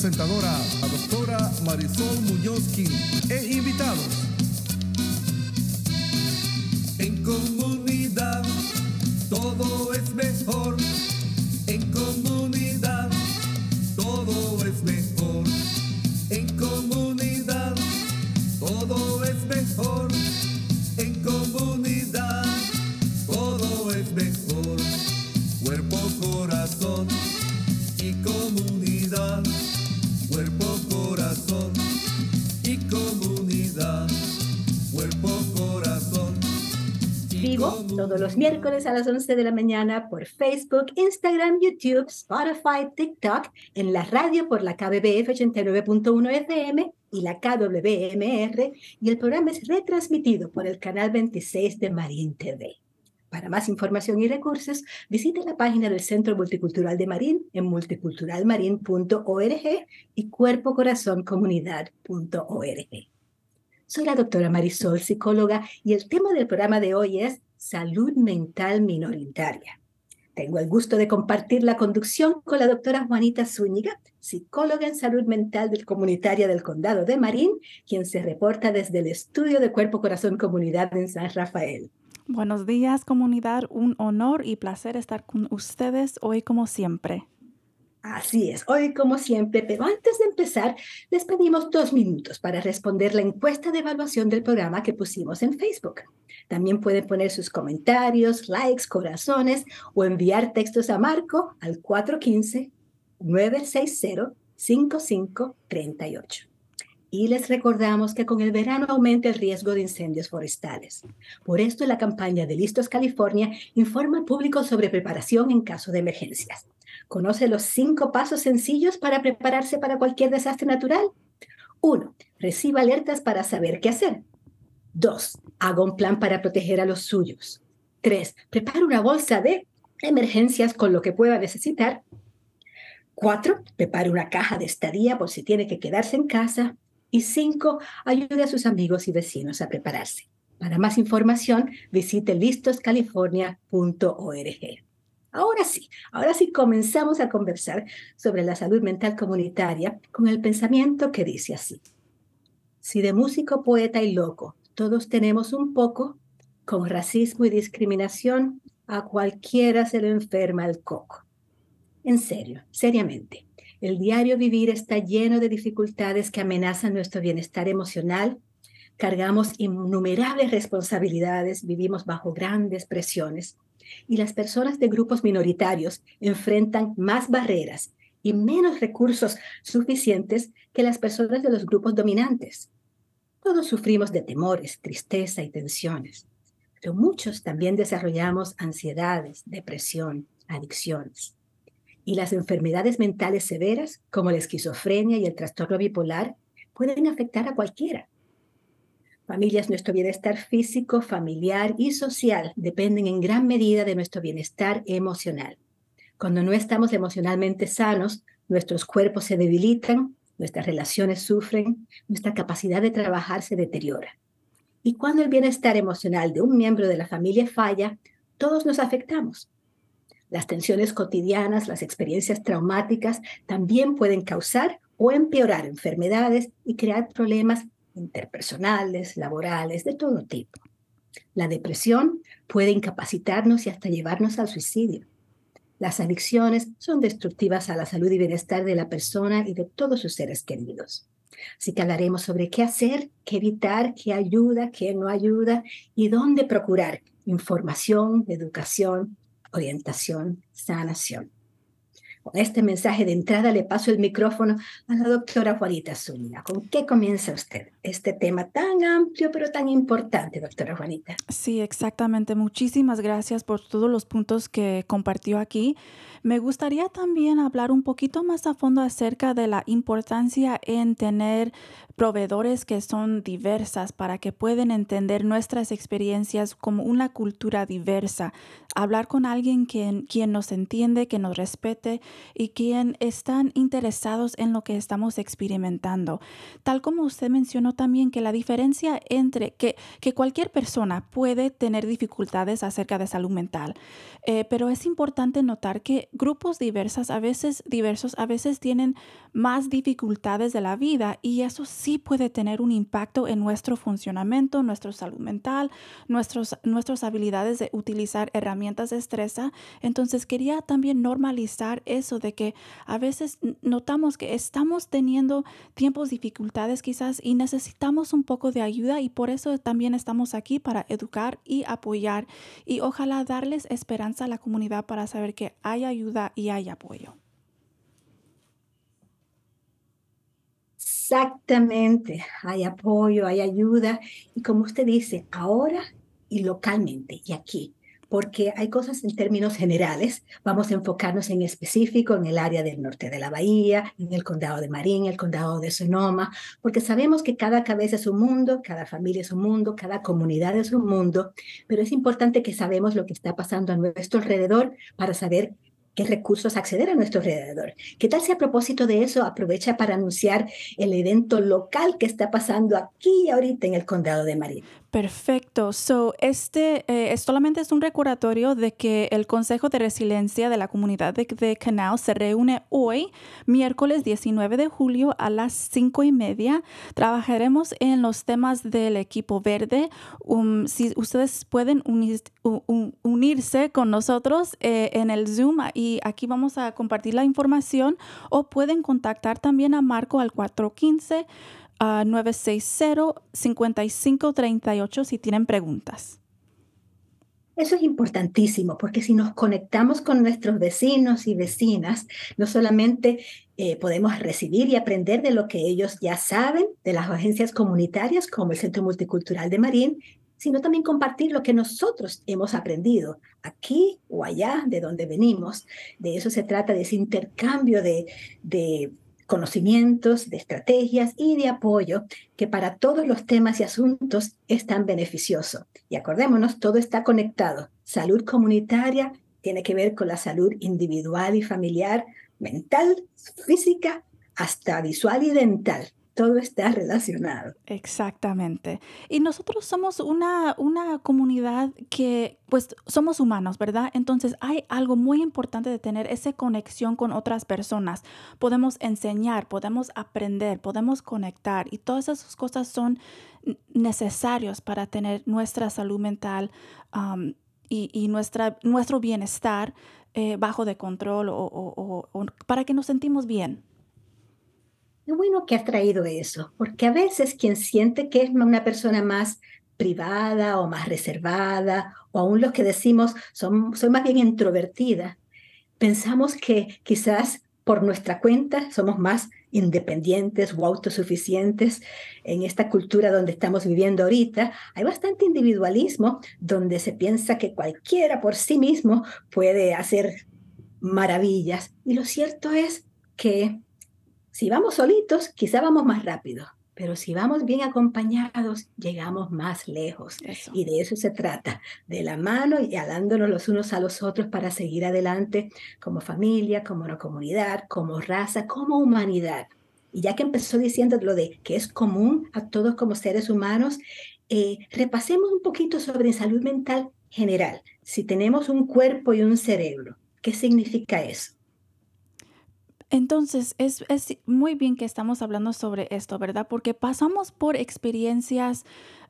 presentadora, la doctora Marisol Muñozki, e todos los miércoles a las 11 de la mañana por Facebook, Instagram, YouTube, Spotify, TikTok, en la radio por la KBBF 89.1 FM y la KWMR, y el programa es retransmitido por el canal 26 de Marín TV. Para más información y recursos, visite la página del Centro Multicultural de Marín en multiculturalmarin.org y cuerpocorazoncomunidad.org. Soy la doctora Marisol, psicóloga, y el tema del programa de hoy es salud mental minoritaria. Tengo el gusto de compartir la conducción con la doctora Juanita Zúñiga, psicóloga en salud mental comunitaria del condado de Marín, quien se reporta desde el estudio de Cuerpo Corazón Comunidad en San Rafael. Buenos días comunidad, un honor y placer estar con ustedes hoy como siempre. Así es, hoy como siempre, pero antes de empezar, les pedimos dos minutos para responder la encuesta de evaluación del programa que pusimos en Facebook. También pueden poner sus comentarios, likes, corazones o enviar textos a Marco al 415-960-5538. Y les recordamos que con el verano aumenta el riesgo de incendios forestales. Por esto, la campaña de Listos California informa al público sobre preparación en caso de emergencias. ¿Conoce los cinco pasos sencillos para prepararse para cualquier desastre natural? 1. Reciba alertas para saber qué hacer. 2. Haga un plan para proteger a los suyos. 3. Prepare una bolsa de emergencias con lo que pueda necesitar. 4. Prepare una caja de estadía por si tiene que quedarse en casa. Y 5. Ayude a sus amigos y vecinos a prepararse. Para más información, visite listoscalifornia.org. Ahora sí, ahora sí comenzamos a conversar sobre la salud mental comunitaria con el pensamiento que dice así. Si de músico, poeta y loco todos tenemos un poco, con racismo y discriminación a cualquiera se le enferma el coco. En serio, seriamente, el diario vivir está lleno de dificultades que amenazan nuestro bienestar emocional. Cargamos innumerables responsabilidades, vivimos bajo grandes presiones y las personas de grupos minoritarios enfrentan más barreras y menos recursos suficientes que las personas de los grupos dominantes. Todos sufrimos de temores, tristeza y tensiones, pero muchos también desarrollamos ansiedades, depresión, adicciones. Y las enfermedades mentales severas, como la esquizofrenia y el trastorno bipolar, pueden afectar a cualquiera. Familias, nuestro bienestar físico, familiar y social dependen en gran medida de nuestro bienestar emocional. Cuando no estamos emocionalmente sanos, nuestros cuerpos se debilitan, nuestras relaciones sufren, nuestra capacidad de trabajar se deteriora. Y cuando el bienestar emocional de un miembro de la familia falla, todos nos afectamos. Las tensiones cotidianas, las experiencias traumáticas también pueden causar o empeorar enfermedades y crear problemas interpersonales, laborales, de todo tipo. La depresión puede incapacitarnos y hasta llevarnos al suicidio. Las adicciones son destructivas a la salud y bienestar de la persona y de todos sus seres queridos. Así que hablaremos sobre qué hacer, qué evitar, qué ayuda, qué no ayuda y dónde procurar información, educación, orientación, sanación. Con este mensaje de entrada le paso el micrófono a la doctora Juanita Zúñiga. ¿Con qué comienza usted este tema tan amplio pero tan importante, doctora Juanita? Sí, exactamente. Muchísimas gracias por todos los puntos que compartió aquí. Me gustaría también hablar un poquito más a fondo acerca de la importancia en tener proveedores que son diversas para que puedan entender nuestras experiencias como una cultura diversa. Hablar con alguien quien, quien nos entiende, que nos respete y quien están interesados en lo que estamos experimentando. Tal como usted mencionó también que la diferencia entre que, que cualquier persona puede tener dificultades acerca de salud mental, eh, pero es importante notar que grupos diversas a veces diversos a veces tienen más dificultades de la vida y eso sí puede tener un impacto en nuestro funcionamiento, nuestra salud mental, nuestros, nuestras habilidades de utilizar herramientas de estresa. Entonces quería también normalizar eso de que a veces notamos que estamos teniendo tiempos, dificultades quizás y necesitamos un poco de ayuda y por eso también estamos aquí para educar y apoyar y ojalá darles esperanza a la comunidad para saber que hay ayuda y hay apoyo. Exactamente, hay apoyo, hay ayuda y como usted dice, ahora y localmente y aquí, porque hay cosas en términos generales, vamos a enfocarnos en específico en el área del norte de la bahía, en el condado de Marín, el condado de Sonoma, porque sabemos que cada cabeza es un mundo, cada familia es un mundo, cada comunidad es un mundo, pero es importante que sabemos lo que está pasando a nuestro alrededor para saber qué recursos acceder a nuestro alrededor. ¿Qué tal si a propósito de eso aprovecha para anunciar el evento local que está pasando aquí y ahorita en el condado de Marín? Perfecto. So, este eh, solamente es un recordatorio de que el Consejo de Resiliencia de la Comunidad de, Canal se reúne hoy, miércoles 19 de julio a las 5 y media. Trabajaremos en los temas del equipo verde. Um, si ustedes pueden unirse con nosotros eh, en el Zoom y aquí vamos a compartir la información o pueden contactar también a Marco al 415 a 960-5538 si tienen preguntas. Eso es importantísimo porque si nos conectamos con nuestros vecinos y vecinas, no solamente eh, podemos recibir y aprender de lo que ellos ya saben de las agencias comunitarias como el Centro Multicultural de Marín, sino también compartir lo que nosotros hemos aprendido aquí o allá de donde venimos. De eso se trata, de ese intercambio de, de conocimientos, de estrategias y de apoyo que para todos los temas y asuntos es tan beneficioso. Y acordémonos, todo está conectado. Salud comunitaria tiene que ver con la salud individual y familiar, mental, física, hasta visual y dental todo está relacionado. Exactamente. Y nosotros somos una, una comunidad que, pues, somos humanos, ¿verdad? Entonces hay algo muy importante de tener esa conexión con otras personas. Podemos enseñar, podemos aprender, podemos conectar y todas esas cosas son necesarias para tener nuestra salud mental y, nuestra, nuestro bienestar eh, bajo de control o para que nos sentimos bien. Bueno que has traído eso, porque a veces quien siente que es una persona más privada o más reservada, o aún los que decimos son, soy más bien introvertida, pensamos que quizás por nuestra cuenta somos más independientes o autosuficientes en esta cultura donde estamos viviendo ahorita. Hay bastante individualismo donde se piensa que cualquiera por sí mismo puede hacer maravillas. Y lo cierto es que si vamos solitos, quizá vamos más rápido, pero si vamos bien acompañados, llegamos más lejos. Y de eso se trata, de la mano y alándonos los unos a los otros para seguir adelante como familia, como una comunidad, como raza, como humanidad. Y ya que empezó diciendo lo de que es común a todos como seres humanos, eh, repasemos un poquito sobre salud mental general. Si tenemos un cuerpo y un cerebro, ¿qué significa eso? Entonces, es, muy bien que estamos hablando sobre esto, ¿verdad? Porque pasamos por experiencias,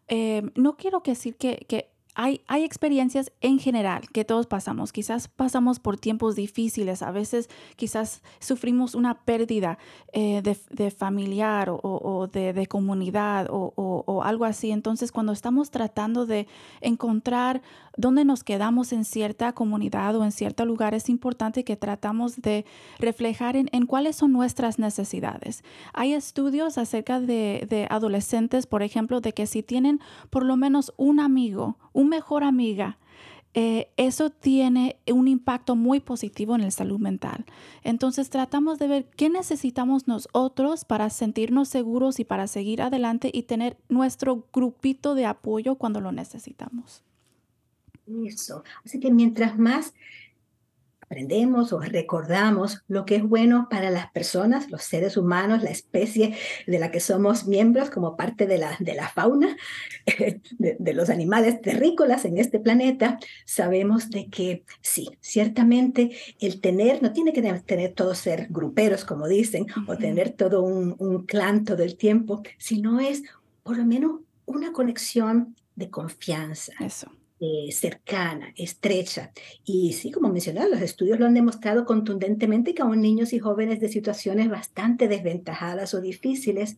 eh, no quiero decir que, hay, hay, experiencias en general que todos pasamos. Quizás pasamos por tiempos difíciles, a veces quizás sufrimos una pérdida eh, de, familiar o, de, comunidad o, o, algo así. Entonces, cuando estamos tratando de encontrar dónde nos quedamos en cierta comunidad o en cierto lugar, es importante que tratamos de reflejar en, en cuáles son nuestras necesidades. Hay estudios acerca de, de adolescentes, por ejemplo, de que si tienen por lo menos un amigo, un mejor amiga, eh, eso tiene un impacto muy positivo en la salud mental. Entonces tratamos de ver qué necesitamos nosotros para sentirnos seguros y para seguir adelante y tener nuestro grupito de apoyo cuando lo necesitamos. Eso. Así que mientras más aprendemos o recordamos lo que es bueno para las personas, los seres humanos, la especie de la que somos miembros como parte de la, de la fauna, de, de los animales terrícolas en este planeta, sabemos de que sí, ciertamente el tener, no tiene que tener todos ser gruperos, como dicen, o tener todo un, un clan todo el tiempo, sino es por lo menos una conexión de confianza. Eso eh, cercana, estrecha. Y sí, como mencionaba, los estudios lo han demostrado contundentemente que aún niños y jóvenes de situaciones bastante desventajadas o difíciles,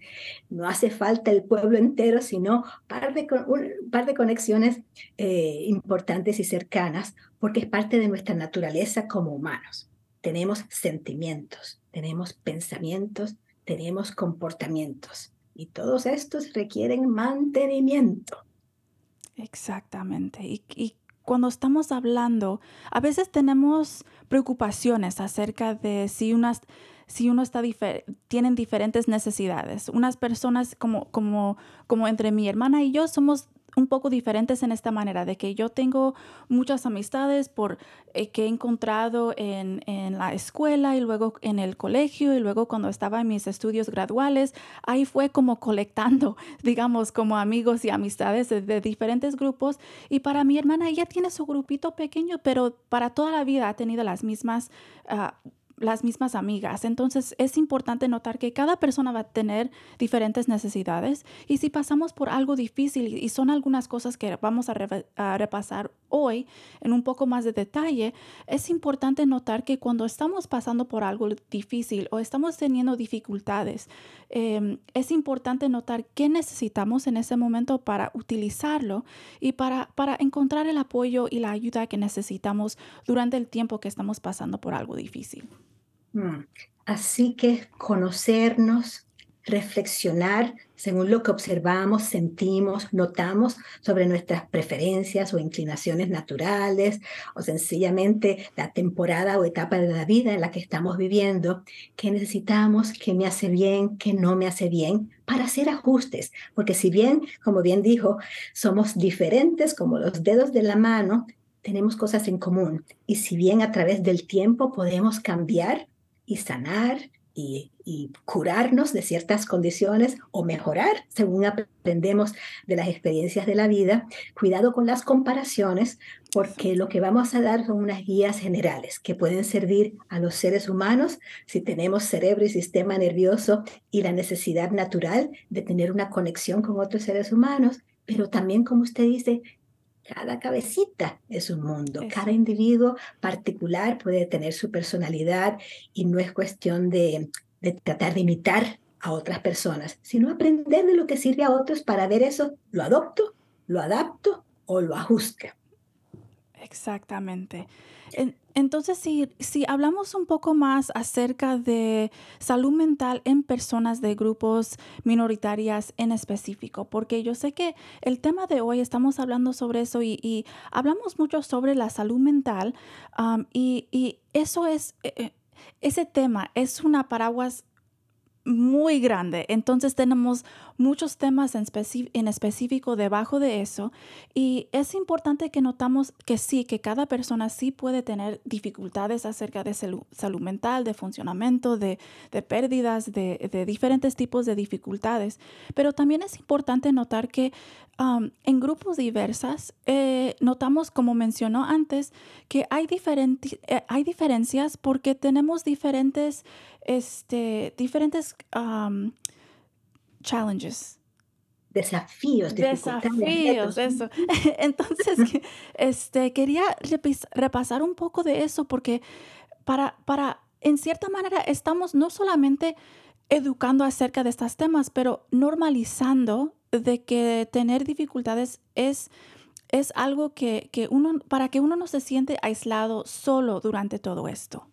no hace falta el pueblo entero, sino par de, un par de conexiones eh, importantes y cercanas, porque es parte de nuestra naturaleza como humanos. Tenemos sentimientos, tenemos pensamientos, tenemos comportamientos. Y todos estos requieren mantenimiento. Exactamente. Y, cuando estamos hablando, a veces tenemos preocupaciones acerca de si unas si uno está tienen diferentes necesidades. Unas personas como, como, como entre mi hermana y yo somos un poco diferentes en esta manera, de que yo tengo muchas amistades por, eh, que he encontrado en, en, la escuela y luego en el colegio y luego cuando estaba en mis estudios graduales, ahí fue como colectando, digamos, como amigos y amistades de, diferentes grupos. Y para mi hermana, ella tiene su grupito pequeño, pero para toda la vida ha tenido las mismas... Uh, las mismas amigas. Entonces es importante notar que cada persona va a tener diferentes necesidades y si pasamos por algo difícil y son algunas cosas que vamos a, repasar hoy en un poco más de detalle, es importante notar que cuando estamos pasando por algo difícil o estamos teniendo dificultades, em, es importante notar qué necesitamos en ese momento para utilizarlo y para, para encontrar el apoyo y la ayuda que necesitamos durante el tiempo que estamos pasando por algo difícil. Mm. Así que conocernos, reflexionar según lo que observamos, sentimos, notamos sobre nuestras preferencias o inclinaciones naturales o sencillamente la temporada o etapa de la vida en la que estamos viviendo, qué necesitamos, qué me hace bien, qué no me hace bien, para hacer ajustes, porque si bien, como bien dijo, somos diferentes como los dedos de la mano, tenemos cosas en común y si bien a través del tiempo podemos cambiar, y sanar y, curarnos de ciertas condiciones o mejorar según aprendemos de las experiencias de la vida. Cuidado con las comparaciones porque lo que vamos a dar son unas guías generales que pueden servir a los seres humanos si tenemos cerebro y sistema nervioso y la necesidad natural de tener una conexión con otros seres humanos, pero también, como usted dice, cada cabecita es un mundo, cada individuo particular puede tener su personalidad y no es cuestión de, de, tratar de imitar a otras personas, sino aprender de lo que sirve a otros para ver eso, lo adopto, lo adapto o lo ajusto. Exactamente. Entonces, si, si hablamos un poco más acerca de salud mental en personas de grupos minoritarias en específico, porque yo sé que el tema de hoy estamos hablando sobre eso y, hablamos mucho sobre la salud mental y, y, eso es, eh, eh, ese tema es una paraguas muy grande. Entonces tenemos muchos temas en, específico debajo de eso y es importante que notamos que sí, que cada persona sí puede tener dificultades acerca de salud, mental, de funcionamiento, de, pérdidas, de, diferentes tipos de dificultades, pero también es importante notar que um, en grupos diversas eh, notamos, como mencionó antes, que hay, eh, hay diferencias porque tenemos diferentes este, diferentes um, challenges, desafíos, desafíos, eso. Entonces, este, quería repasar un poco de eso porque para, para, en cierta manera, estamos no solamente educando acerca de estos temas, pero normalizando de que tener dificultades es, es algo que, que uno, para que uno no se siente aislado solo durante todo esto.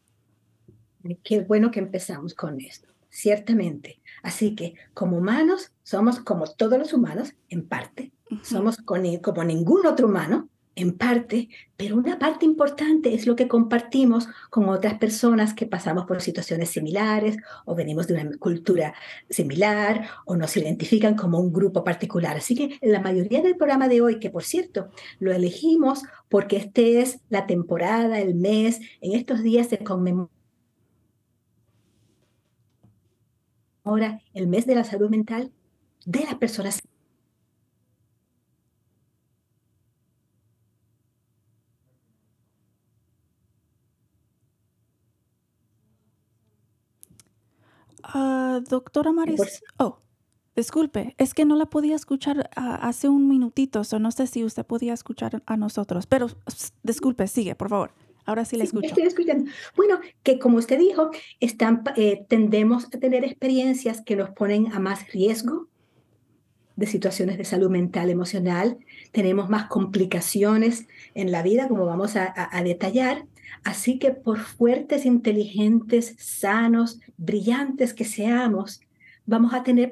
Qué bueno que empezamos con esto, ciertamente. Así que como humanos somos como todos los humanos, en parte, somos como ningún otro humano, en parte, pero una parte importante es lo que compartimos con otras personas que pasamos por situaciones similares o venimos de una cultura similar o nos identifican como un grupo particular. Así que la mayoría del programa de hoy, que por cierto lo elegimos porque este es la temporada, el mes, en estos días se conmemora el mes de la salud mental de las personas Ah, doctora Maris, oh, disculpe, es que no la podía escuchar ah, hace un minutito, o no sé si usted podía escuchar a nosotros, pero disculpe, sigue, por favor. Ahora sí la escucho. estoy escuchando. Bueno, que como usted dijo, están, eh, tendemos a tener experiencias que nos ponen a más riesgo de situaciones de salud mental, emocional. Tenemos más complicaciones en la vida, como vamos a detallar. Así que por fuertes, inteligentes, sanos, brillantes que seamos, vamos a tener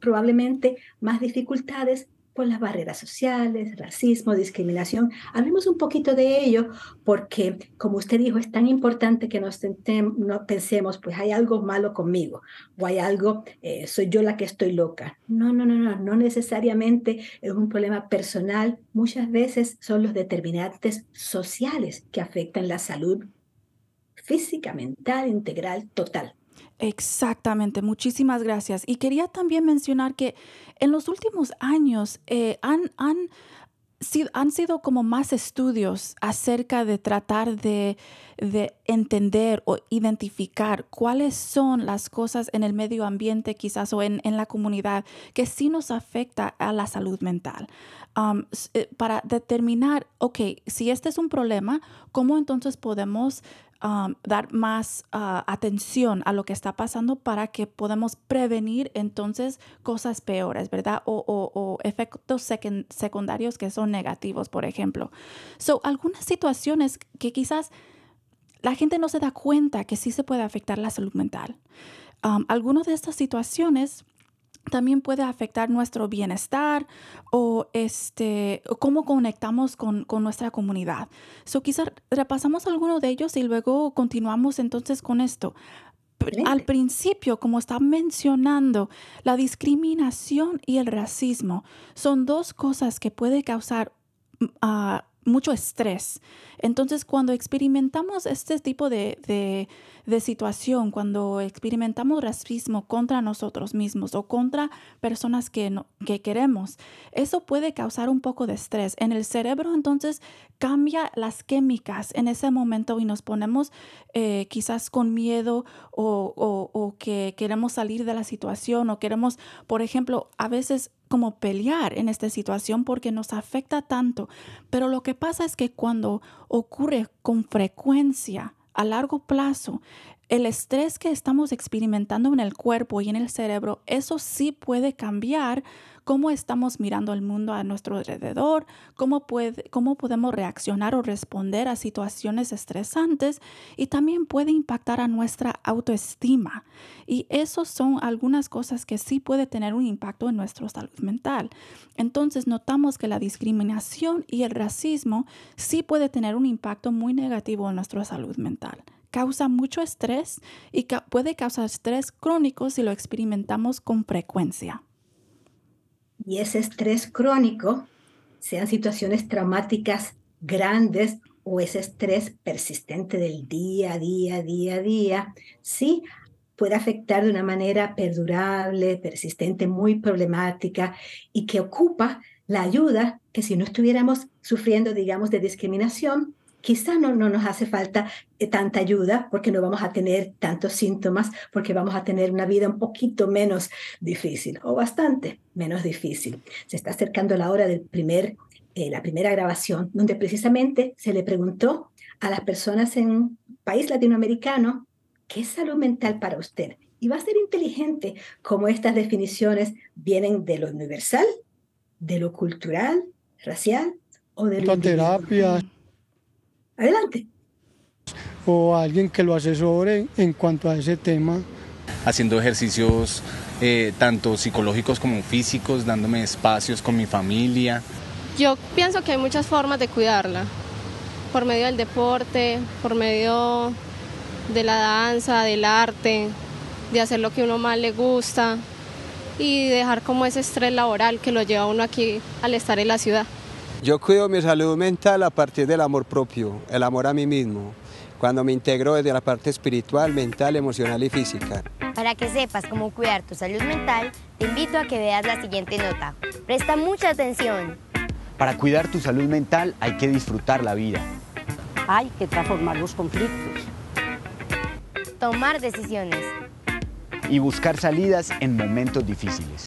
probablemente más dificultades las barreras sociales, racismo, discriminación. Hablemos un poquito de ello porque, como usted dijo, es tan importante que nos no pensemos, pues hay algo malo conmigo o hay algo, eh, soy yo la que estoy loca. No, no, no, no, no necesariamente es un problema personal. Muchas veces son los determinantes sociales que afectan la salud física, mental, integral, total. Exactamente, muchísimas gracias. Y quería también mencionar que en los últimos años eh, han, han, sido, han sido como más estudios acerca de tratar de, de, entender o identificar cuáles son las cosas en el medio ambiente quizás o en, en la comunidad que sí nos afecta a la salud mental. Eh, para determinar, ok, si este es un problema, ¿cómo entonces podemos Um, dar más uh, atención a lo que está pasando para que podamos prevenir entonces cosas peores, ¿verdad? O, efectos secundarios que son negativos, por ejemplo. So, algunas situaciones que quizás la gente no se da cuenta que sí se puede afectar la salud mental. Um, algunas de estas situaciones también puede afectar nuestro bienestar o este, cómo conectamos con, nuestra comunidad. So, quizás repasamos algunos de ellos y luego continuamos entonces con esto. Al principio, como está mencionando, la discriminación y el racismo son dos cosas que puede causar ah, mucho estrés. Entonces, cuando experimentamos este tipo de, situación, cuando experimentamos racismo contra nosotros mismos o contra personas que, no, que queremos, eso puede causar un poco de estrés. En el cerebro, entonces, cambia las químicas en ese momento y nos ponemos eh, quizás con miedo o, o que queremos salir de la situación o queremos, por ejemplo, a veces como pelear en esta situación porque nos afecta tanto. Pero lo que pasa es que cuando ocurre con frecuencia a largo plazo, el estrés que estamos experimentando en el cuerpo y en el cerebro, eso sí puede cambiar cómo estamos mirando el mundo a nuestro alrededor, cómo, podemos reaccionar o responder a situaciones estresantes y también puede impactar a nuestra autoestima. Y eso son algunas cosas que sí puede tener un impacto en nuestra salud mental. Entonces notamos que la discriminación y el racismo sí puede tener un impacto muy negativo en nuestra salud mental causa mucho estrés y puede causar estrés crónico si lo experimentamos con frecuencia. Y ese estrés crónico, sean situaciones traumáticas grandes o ese estrés persistente del día a día, día a día, sí puede afectar de una manera perdurable, persistente, muy problemática y que ocupa la ayuda que si no estuviéramos sufriendo, digamos, de discriminación, quizá no, no nos hace falta eh, tanta ayuda porque no vamos a tener tantos síntomas, porque vamos a tener una vida un poquito menos difícil o bastante menos difícil. Se está acercando la hora del primer, eh, la primera grabación, donde precisamente se le preguntó a las personas en un país latinoamericano, ¿qué es salud mental para usted? Y va a ser inteligente como estas definiciones vienen de lo universal, de lo cultural, racial o de lo... terapia. Adelante. O alguien que lo asesore en cuanto a ese tema. Haciendo ejercicios eh, tanto psicológicos como físicos, dándome espacios con mi familia. Yo pienso que hay muchas formas de cuidarla, por medio del deporte, por medio de la danza, del arte, de hacer lo que uno más le gusta y dejar como ese estrés laboral que lo lleva uno aquí al estar en la ciudad. Yo cuido mi salud mental a partir del amor propio, el amor a mí mismo, cuando me integro desde la parte espiritual, mental, emocional y física. Para que sepas cómo cuidar tu salud mental, te invito a que veas la siguiente nota. Presta mucha atención. Para cuidar tu salud mental hay que disfrutar la vida. Hay que transformar los conflictos. Tomar decisiones y buscar salidas en momentos difíciles.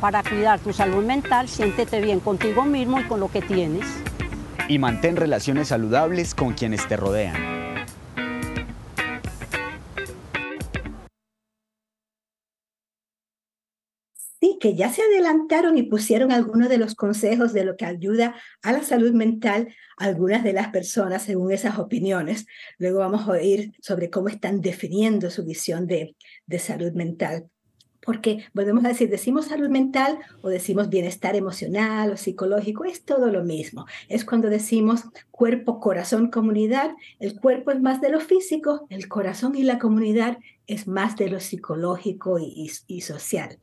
Para cuidar tu salud mental, siéntete bien contigo mismo y con lo que tienes. Y mantén relaciones saludables con quienes te rodean. que ya se adelantaron y pusieron algunos de los consejos de lo que ayuda a la salud mental a algunas de las personas según esas opiniones. Luego vamos a oír sobre cómo están definiendo su visión de, de salud mental. Porque volvemos a decir, decimos salud mental o decimos bienestar emocional o psicológico, es todo lo mismo. Es cuando decimos cuerpo, corazón, comunidad. El cuerpo es más de lo físico, el corazón y la comunidad es más de lo psicológico y, y social.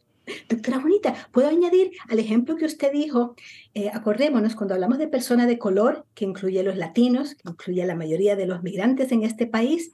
Doctora Bonita, ¿puedo añadir al ejemplo que usted dijo? Eh, acordémonos, cuando hablamos de personas de color, que incluye a los latinos, que incluye a la mayoría de los migrantes en este país,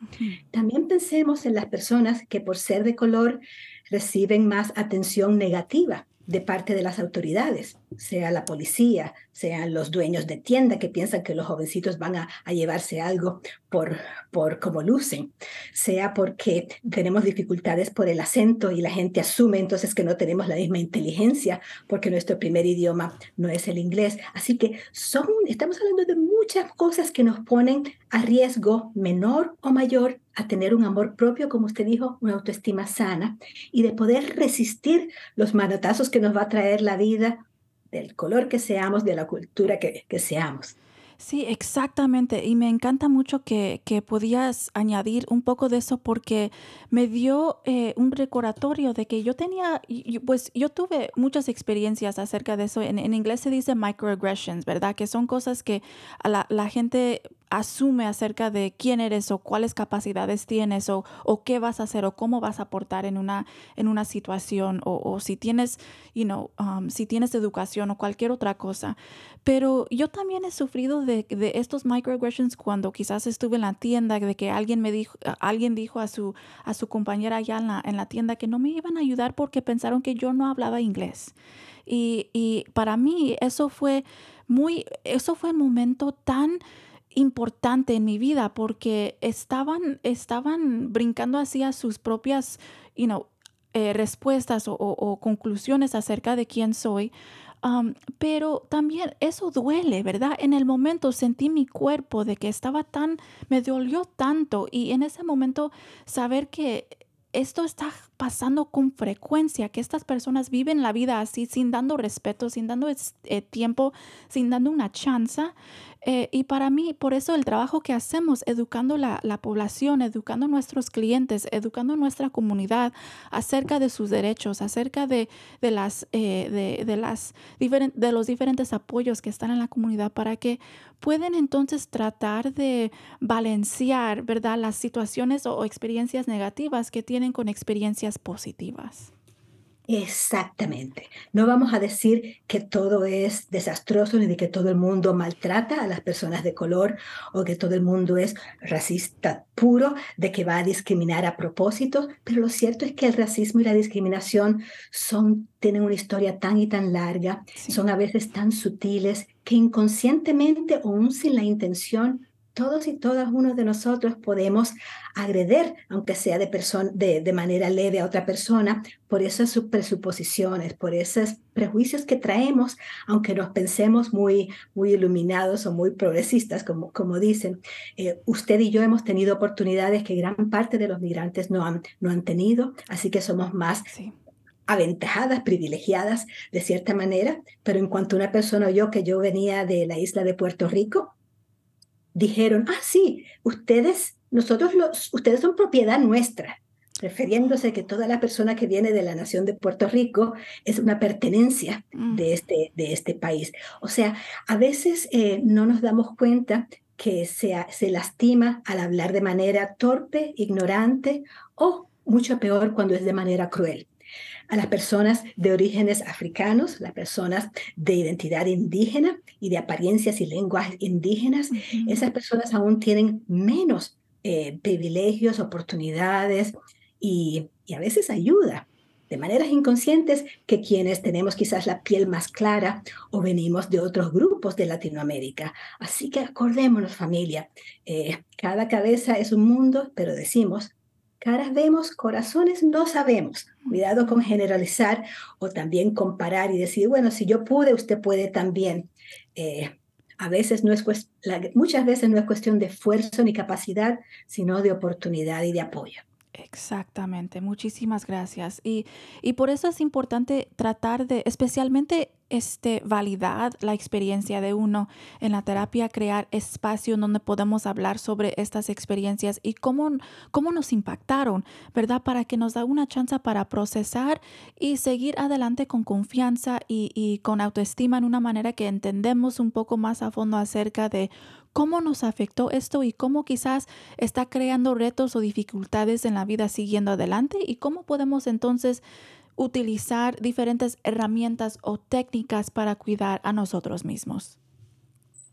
también pensemos en las personas que por ser de color reciben más atención negativa de parte de las autoridades, sea la policía, sean los dueños de tienda que piensan que los jovencitos van a, llevarse algo por, por cómo lucen, sea porque tenemos dificultades por el acento y la gente asume entonces que no tenemos la misma inteligencia porque nuestro primer idioma no es el inglés. Así que son, estamos hablando de muchas cosas que nos ponen a riesgo menor o mayor a tener un amor propio, como usted dijo, una autoestima sana y de poder resistir los manotazos que nos va a traer la vida del color que seamos, de la cultura que, que seamos. Sí, exactamente. Y me encanta mucho que, que podías añadir un poco de eso porque me dio eh, un recordatorio de que yo tenía, pues yo tuve muchas experiencias acerca de eso. En, inglés se dice microaggressions, ¿verdad? Que son cosas que a la gente asume acerca de quién eres o cuáles capacidades tienes o, o, qué vas a hacer o cómo vas a aportar en una, en una situación o, si tienes, you know, um, si tienes educación o cualquier otra cosa. Pero yo también he sufrido de, de, estos microaggressions cuando quizás estuve en la tienda, de que alguien me dijo, alguien dijo a su, a su compañera allá en la, en la tienda que no me iban a ayudar porque pensaron que yo no hablaba inglés. Y, y para mí eso fue muy, eso fue un momento tan importante en mi vida porque estaban, estaban brincando hacia sus propias you know, eh, respuestas o, conclusiones acerca de quién soy. Um, pero también eso duele, ¿verdad? En el momento sentí mi cuerpo de que estaba tan, me dolió tanto y en ese momento saber que esto está pasando con frecuencia, que estas personas viven la vida así, sin dando respeto, sin dando eh, tiempo, sin dando una chance. Eh, y para mí, por eso el trabajo que hacemos, educando la, población, educando a nuestros clientes, educando a nuestra comunidad acerca de sus derechos, acerca de, de las, eh, de, las de los diferentes apoyos que están en la comunidad, para que pueden entonces tratar de balancear, ¿verdad?, las situaciones o experiencias negativas que tienen con experiencias positivas. Exactamente. No vamos a decir que todo es desastroso ni de que todo el mundo maltrata a las personas de color o que todo el mundo es racista puro, de que va a discriminar a propósito, pero lo cierto es que el racismo y la discriminación son, tienen una historia tan y tan larga, son a veces tan sutiles que inconscientemente o aún sin la intención todos y todas uno de nosotros podemos agreder, aunque sea de, de, de, manera leve a otra persona, por esas presuposiciones, por esos prejuicios que traemos, aunque nos pensemos muy, muy iluminados o muy progresistas, como, como dicen. Eh, usted y yo hemos tenido oportunidades que gran parte de los migrantes no han, no han tenido, así que somos más aventajadas, privilegiadas de cierta manera, pero en cuanto a una persona o yo que yo venía de la isla de Puerto Rico, dijeron, ah, sí, ustedes, nosotros los, ustedes son propiedad nuestra, refiriéndose que toda la persona que viene de la nación de Puerto Rico es una pertenencia Mm. de, este, de este país. O sea, a veces eh, no nos damos cuenta que se, se lastima al hablar de manera torpe, ignorante o mucho peor cuando es de manera cruel. A las personas de orígenes africanos, las personas de identidad indígena y de apariencias y lenguajes indígenas, esas personas aún tienen menos eh, privilegios, oportunidades y, y a veces ayuda de maneras inconscientes que quienes tenemos quizás la piel más clara o venimos de otros grupos de Latinoamérica. Así que acordémonos familia, eh, cada cabeza es un mundo, pero decimos, caras vemos, corazones no sabemos. Cuidado con generalizar o también comparar y decir, bueno, si yo pude, usted puede también. Eh, a veces no es la- muchas veces no es cuestión de esfuerzo ni capacidad, sino de oportunidad y de apoyo. Exactamente, muchísimas gracias. Y, y por eso es importante tratar de, especialmente, este, validar la experiencia de uno en la terapia, crear espacio donde podemos hablar sobre estas experiencias y cómo, cómo nos impactaron, ¿verdad? Para que nos da una chance para procesar y seguir adelante con confianza y, y con autoestima en una manera que entendemos un poco más a fondo acerca de cómo nos afectó esto y cómo quizás está creando retos o dificultades en la vida siguiendo adelante y cómo podemos entonces utilizar diferentes herramientas o técnicas para cuidar a nosotros mismos.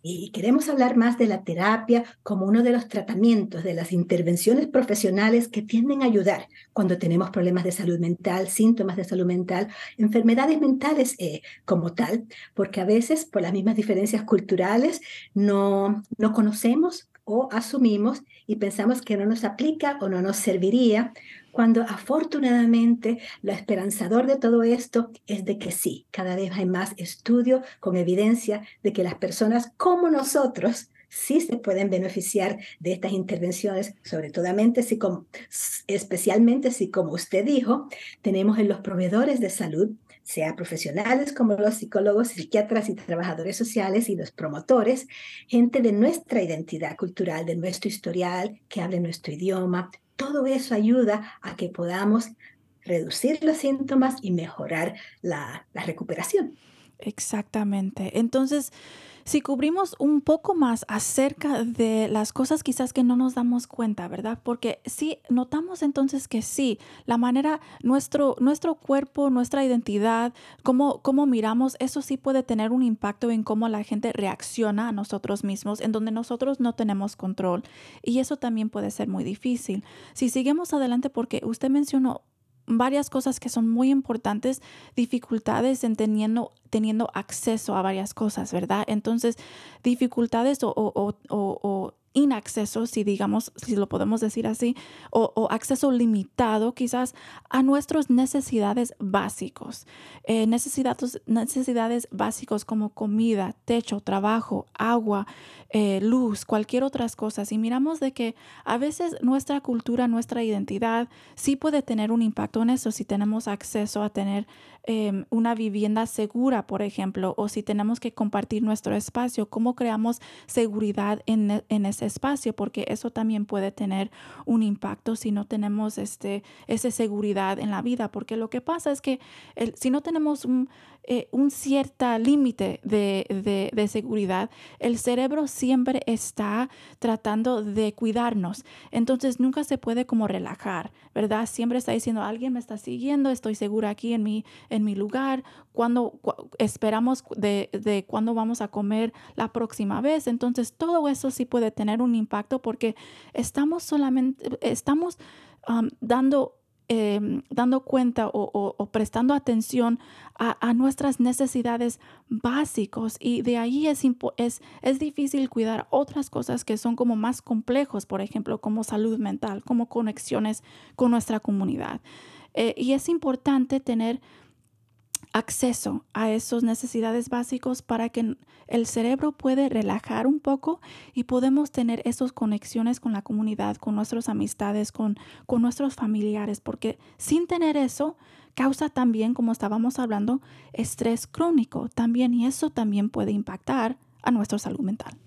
Y queremos hablar más de la terapia como uno de los tratamientos, de las intervenciones profesionales que tienden a ayudar cuando tenemos problemas de salud mental, síntomas de salud mental, enfermedades mentales eh, como tal, porque a veces por las mismas diferencias culturales no, no conocemos o asumimos y pensamos que no nos aplica o no nos serviría, cuando afortunadamente lo esperanzador de todo esto es de que sí, cada vez hay más estudio con evidencia de que las personas como nosotros sí se pueden beneficiar de estas intervenciones, sobre todo especialmente si, como usted dijo, tenemos en los proveedores de salud, sea profesionales como los psicólogos, psiquiatras y trabajadores sociales y los promotores, gente de nuestra identidad cultural, de nuestro historial, que hable nuestro idioma. Todo eso ayuda a que podamos reducir los síntomas y mejorar la, recuperación. Exactamente. Entonces, si cubrimos un poco más acerca de las cosas quizás que no nos damos cuenta, ¿verdad? Porque sí, notamos entonces que sí, la manera, nuestro, nuestro cuerpo, nuestra identidad, cómo, cómo miramos, eso sí puede tener un impacto en cómo la gente reacciona a nosotros mismos, en donde nosotros no tenemos control. Y eso también puede ser muy difícil. Si seguimos adelante, porque usted mencionó varias cosas que son muy importantes, dificultades en teniendo, teniendo acceso a varias cosas, ¿verdad? Entonces, dificultades o, o, o, o inacceso, si digamos, si lo podemos decir así, o, acceso limitado quizás a nuestras necesidades básicos. Eh, necesidades, necesidades básicos como comida, techo, trabajo, agua, eh, luz, cualquier otras cosas. Y miramos de que a veces nuestra cultura, nuestra identidad, sí puede tener un impacto en eso si tenemos acceso a tener eh, una vivienda segura, por ejemplo, o si tenemos que compartir nuestro espacio, cómo creamos seguridad en, en ese espacio, porque eso también puede tener un impacto si no tenemos este, esa seguridad en la vida, porque lo que pasa es que el, si no tenemos un, eh, un cierto límite de, de, seguridad, el cerebro siempre está tratando de cuidarnos, entonces nunca se puede como relajar, ¿verdad? Siempre está diciendo, alguien me está siguiendo, estoy segura aquí en mi, en mi lugar, cuando cu esperamos de, de cuándo vamos a comer la próxima vez, entonces todo eso sí puede tener un impacto porque estamos solamente, estamos dando em, dando cuenta o, prestando atención a, nuestras necesidades básicos y de ahí es, es, es difícil cuidar otras cosas que son como más complejos, por ejemplo, como salud mental, como conexiones con nuestra comunidad. Eh, y es importante tener acceso a esas necesidades básicos para que el cerebro puede relajar un poco y podemos tener esas conexiones con la comunidad, con nuestras amistades, con, con nuestros familiares, porque sin tener eso causa también, como estábamos hablando, estrés crónico también y eso también puede impactar a nuestra salud mental.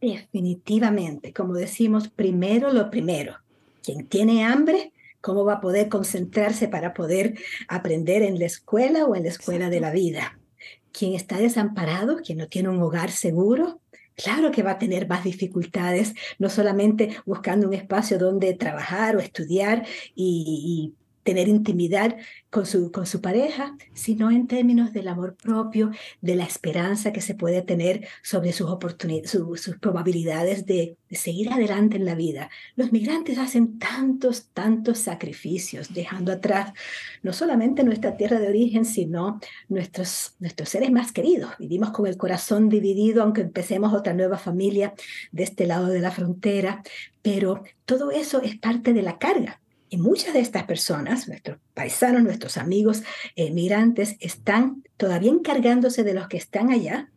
Definitivamente, como decimos, primero lo primero. Quien tiene hambre, ¿Cómo va a poder concentrarse para poder aprender en la escuela o en la escuela de la vida? Quien está desamparado, quien no tiene un hogar seguro, claro que va a tener más dificultades, no solamente buscando un espacio donde trabajar o estudiar y, tener intimidad con su, con su pareja, sino en términos del amor propio, de la esperanza que se puede tener sobre sus, oportunidades, sus probabilidades de, seguir adelante en la vida. Los migrantes hacen tantos, tantos sacrificios, dejando atrás no solamente nuestra tierra de origen, sino nuestros, nuestros seres más queridos. Vivimos con el corazón dividido, aunque empecemos otra nueva familia de este lado de la frontera, pero todo eso es parte de la carga y muchas de estas personas, nuestros paisanos, nuestros amigos migrantes, están todavía encargándose de los que están allá,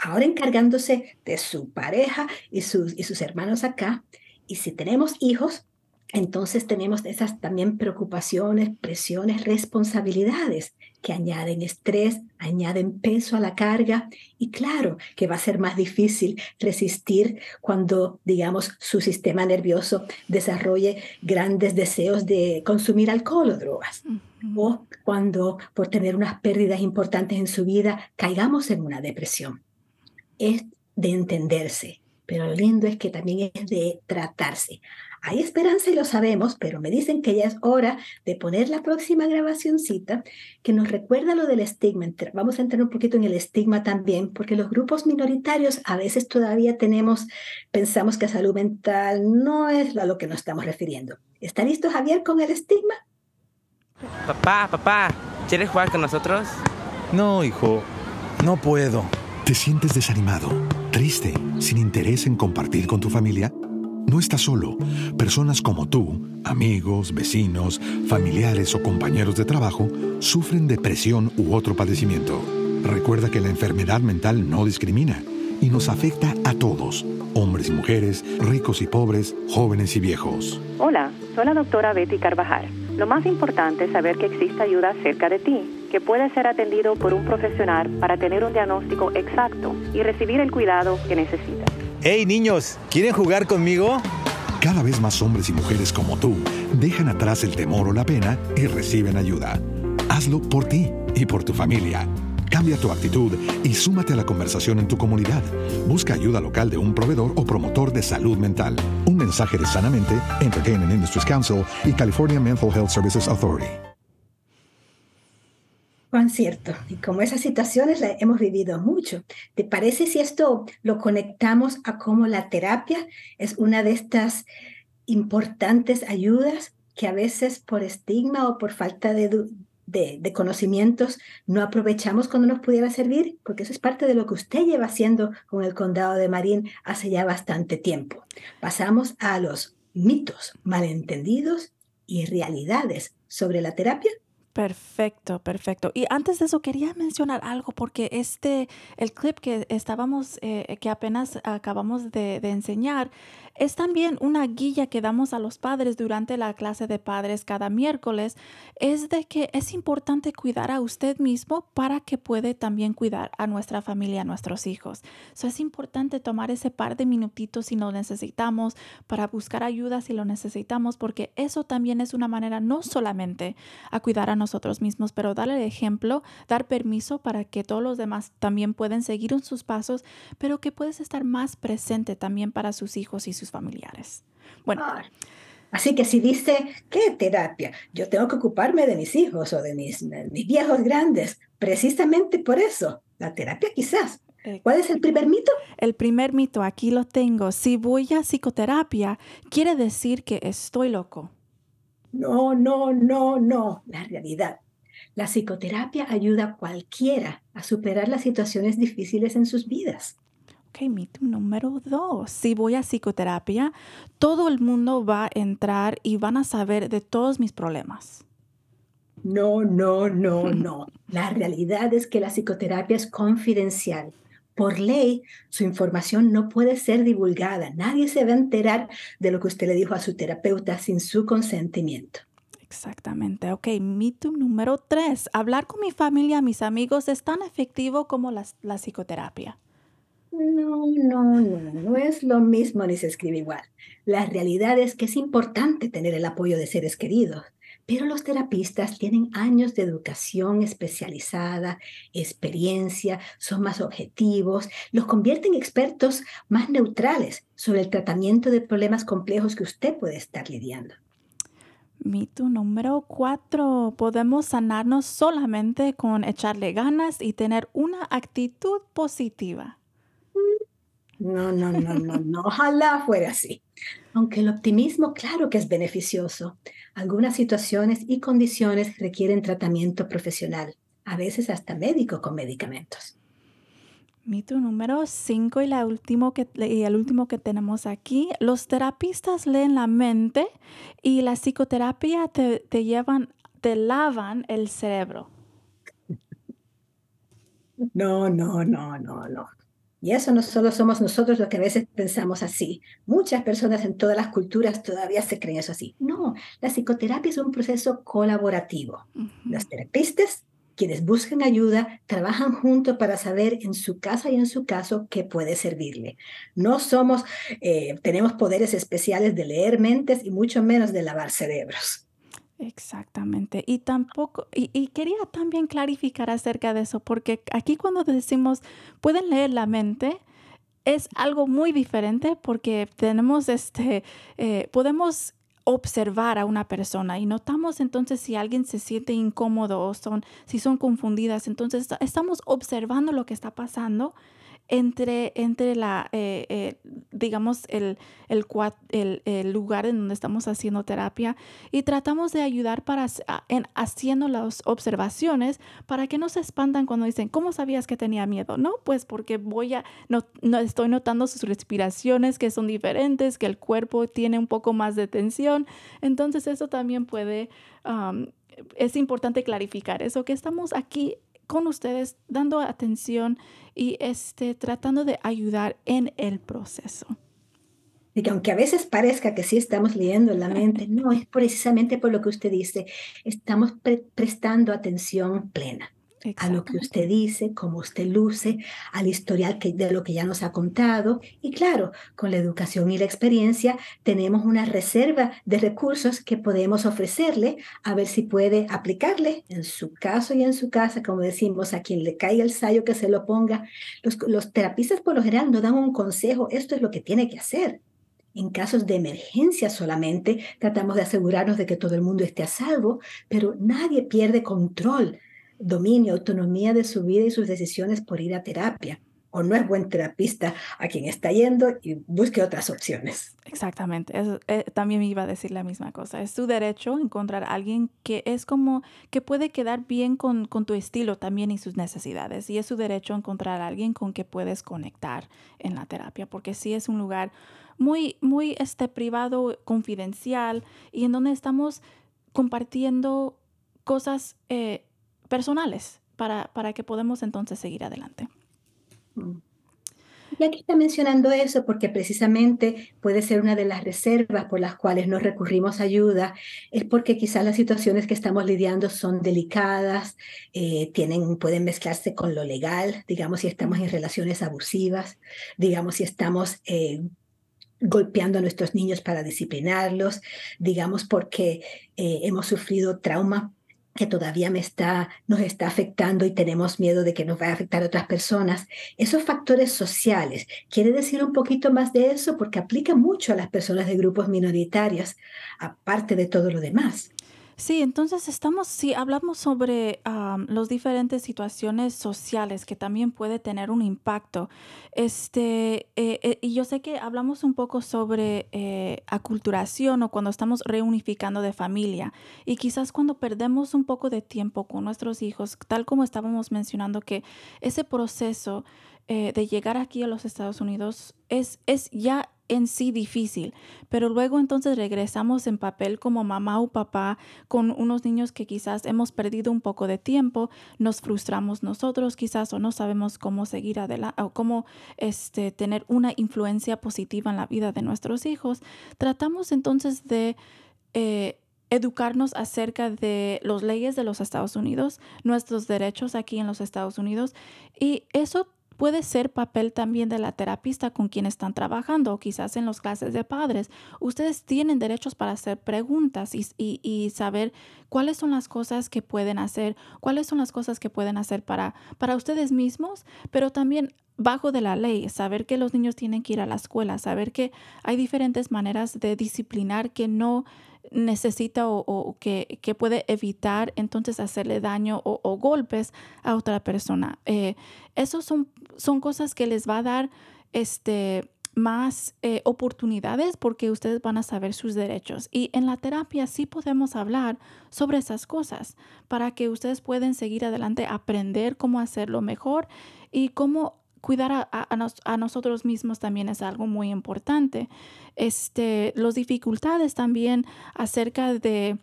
ahora encargándose de su pareja y sus, y sus hermanos acá. Y si tenemos hijos, entonces tenemos esas también preocupaciones, presiones, responsabilidades que añaden estrés, añaden peso a la carga y claro que va a ser más difícil resistir cuando, digamos, su sistema nervioso desarrolle grandes deseos de consumir alcohol o drogas. O cuando por tener unas pérdidas importantes en su vida caigamos en una depresión. Es de entenderse, pero lo lindo es que también es de tratarse. Hay esperanza y lo sabemos, pero me dicen que ya es hora de poner la próxima grabacioncita que nos recuerda lo del estigma. Vamos a entrar un poquito en el estigma también, porque los grupos minoritarios a veces todavía tenemos, pensamos que salud mental no es a lo que nos estamos refiriendo. ¿Está listo Javier con el estigma? Papá, papá, ¿quieres jugar con nosotros? No, hijo, no puedo. ¿Te sientes desanimado, triste, sin interés en compartir con tu familia? No estás solo. Personas como tú, amigos, vecinos, familiares o compañeros de trabajo, sufren depresión u otro padecimiento. Recuerda que la enfermedad mental no discrimina y nos afecta a todos, hombres y mujeres, ricos y pobres, jóvenes y viejos. Hola, soy la doctora Betty Carvajal. Lo más importante es saber que existe ayuda cerca de ti, que puede ser atendido por un profesional para tener un diagnóstico exacto y recibir el cuidado que necesitas. ¡Hey niños! ¿Quieren jugar conmigo? Cada vez más hombres y mujeres como tú dejan atrás el temor o la pena y reciben ayuda. Hazlo por ti y por tu familia. Cambia tu actitud y súmate a la conversación en tu comunidad. Busca ayuda local de un proveedor o promotor de salud mental. Un mensaje de Sanamente, Entertainment Industries Council y California Mental Health Services Authority. Juan, cierto. Y como esas situaciones las hemos vivido mucho. ¿Te parece si esto lo conectamos a cómo la terapia es una de estas importantes ayudas que a veces por estigma o por falta de, de, conocimientos no aprovechamos cuando nos pudiera servir? Porque eso es parte de lo que usted lleva haciendo con el condado de Marín hace ya bastante tiempo. Pasamos a los mitos, malentendidos y realidades sobre la terapia Perfecto, perfecto. Y antes de eso quería mencionar algo porque este, el clip que estábamos, eh, que apenas acabamos de, de, enseñar, es también una guía que damos a los padres durante la clase de padres cada miércoles. Es de que es importante cuidar a usted mismo para que puede también cuidar a nuestra familia, a nuestros hijos. So, es importante tomar ese par de minutitos si lo necesitamos para buscar ayuda si lo necesitamos, porque eso también es una manera no solamente a cuidar a nosotros mismos, pero darle el ejemplo, dar permiso para que todos los demás también pueden seguir en sus pasos, pero que puedes estar más presente también para sus hijos y sus familiares. Bueno. Así que si dice, ¿qué terapia? Yo tengo que ocuparme de mis hijos o de mis, mis viejos grandes. Precisamente por eso, la terapia quizás. ¿Cuál es el primer mito? El primer mito, aquí lo tengo. Si voy a psicoterapia, quiere decir que estoy loco. No, no, no, no. La realidad. La psicoterapia ayuda a cualquiera a superar las situaciones difíciles en sus vidas. Ok, mito número dos. Si voy a psicoterapia, todo el mundo va a entrar y van a saber de todos mis problemas. No, no, no, no. La realidad es que la psicoterapia es confidencial. Por ley, su información no puede ser divulgada. Nadie se va a enterar de lo que usted le dijo a su terapeuta sin su consentimiento. Exactamente. Ok, mito número tres. Hablar con mi familia, mis amigos, es tan efectivo como la, la psicoterapia. No, no, no, no es lo mismo ni se escribe igual. La realidad es que es importante tener el apoyo de seres queridos, pero los terapistas tienen años de educación especializada, experiencia, son más objetivos, los convierten en expertos más neutrales sobre el tratamiento de problemas complejos que usted puede estar lidiando. Mito número cuatro. Podemos sanarnos solamente con echarle ganas y tener una actitud positiva. No, no, no, no, no. Ojalá fuera así. Aunque el optimismo, claro que es beneficioso. Algunas situaciones y condiciones requieren tratamiento profesional, a veces hasta médico con medicamentos. Mito número 5 y, la último que, y el último que tenemos aquí. Los terapistas leen la mente y la psicoterapia te, te llevan, te lavan el cerebro. No, no, no, no, no. Y eso no solo somos nosotros los que a veces pensamos así. Muchas personas en todas las culturas todavía se creen eso así. No, la psicoterapia es un proceso colaborativo. Los terapistas, quienes buscan ayuda, trabajan juntos para saber en su casa y en su caso qué puede servirle. No somos, eh, tenemos poderes especiales de leer mentes y mucho menos de lavar cerebros. Exactamente. Y tampoco, y, quería también clarificar acerca de eso, porque aquí cuando decimos pueden leer la mente, es algo muy diferente porque tenemos este, eh, podemos observar a una persona y notamos entonces si alguien se siente incómodo o son, si son confundidas, entonces estamos observando lo que está pasando entre, entre la, eh, eh, digamos, el, el, lugar en donde estamos haciendo terapia y tratamos de ayudar para, en, haciendo las observaciones para que no se espantan cuando dicen, ¿cómo sabías que tenía miedo? No, pues porque voy a, no, no estoy notando sus respiraciones que son diferentes, que el cuerpo tiene un poco más de tensión. Entonces eso también puede, es importante clarificar eso, que estamos aquí con ustedes dando atención y este, tratando de ayudar en el proceso. Y que aunque a veces parezca que sí estamos leyendo la mente, no es precisamente por lo que usted dice, estamos prestando atención plena a lo que usted dice, cómo usted luce, al historial que, de lo que ya nos ha contado. Y claro, con la educación y la experiencia tenemos una reserva de recursos que podemos ofrecerle a ver si puede aplicarle en su caso y en su casa, como decimos, a quien le caiga el sayo que se lo ponga. Los, los terapistas por lo general no dan un consejo, esto es lo que tiene que hacer. En casos de emergencia solamente tratamos de asegurarnos de que todo el mundo esté a salvo, pero nadie pierde control dominio, autonomía de su vida y sus decisiones por ir a terapia. O no es buen terapista a quien está yendo y busque otras opciones. Exactamente. Eh, también iba a decir la misma cosa. Es su derecho encontrar a alguien que es como que puede quedar bien con, con tu estilo también y sus necesidades. Y es su derecho encontrar a alguien con que puedes conectar en la terapia, porque sí es un lugar muy, muy este, privado, confidencial y en donde estamos compartiendo cosas eh, personales para, para que podamos entonces seguir adelante. Mm. Y aquí está mencionando eso porque precisamente puede ser una de las reservas por las cuales no recurrimos a ayuda, es porque quizás las situaciones que estamos lidiando son delicadas, eh, tienen, pueden mezclarse con lo legal, digamos si estamos en relaciones abusivas, digamos si estamos eh, golpeando a nuestros niños para disciplinarlos, digamos porque eh, hemos sufrido trauma que todavía me está, nos está afectando y tenemos miedo de que nos vaya a afectar a otras personas. Esos factores sociales, ¿quiere decir un poquito más de eso? Porque aplica mucho a las personas de grupos minoritarios, aparte de todo lo demás. Sí, entonces estamos, sí, hablamos sobre um, las diferentes situaciones sociales que también puede tener un impacto. Este, eh, eh, y yo sé que hablamos un poco sobre eh, aculturación o cuando estamos reunificando de familia y quizás cuando perdemos un poco de tiempo con nuestros hijos, tal como estábamos mencionando que ese proceso de llegar aquí a los Estados Unidos es, es ya en sí difícil, pero luego entonces regresamos en papel como mamá o papá con unos niños que quizás hemos perdido un poco de tiempo, nos frustramos nosotros quizás o no sabemos cómo seguir adelante o cómo este, tener una influencia positiva en la vida de nuestros hijos. Tratamos entonces de... Eh, educarnos acerca de las leyes de los Estados Unidos, nuestros derechos aquí en los Estados Unidos y eso puede ser papel también de la terapista con quien están trabajando o quizás en las clases de padres. Ustedes tienen derechos para hacer preguntas y, saber cuáles son las cosas que pueden hacer, cuáles son las cosas que pueden hacer para, para ustedes mismos, pero también bajo de la ley, saber que los niños tienen que ir a la escuela, saber que hay diferentes maneras de disciplinar que no necesita o, que, puede evitar entonces hacerle daño o, golpes a otra persona. Eh, esos son, son cosas que les va a dar este, más eh, oportunidades porque ustedes van a saber sus derechos. Y en la terapia sí podemos hablar sobre esas cosas para que ustedes puedan seguir adelante, aprender cómo hacerlo mejor y cómo cuidar a, nosotros mismos también es algo muy importante. Este, las dificultades también acerca de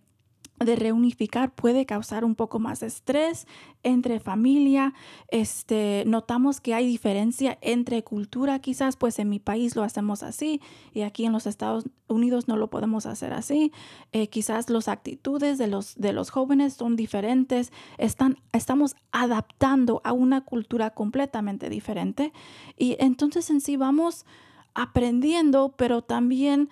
de reunificar puede causar un poco más de estrés entre familia. Este, notamos que hay diferencia entre cultura, quizás, pues en mi país lo hacemos así y aquí en los Estados Unidos no lo podemos hacer así. Eh, quizás las actitudes de los, de los jóvenes son diferentes. Están, estamos adaptando a una cultura completamente diferente y entonces en sí vamos aprendiendo, pero también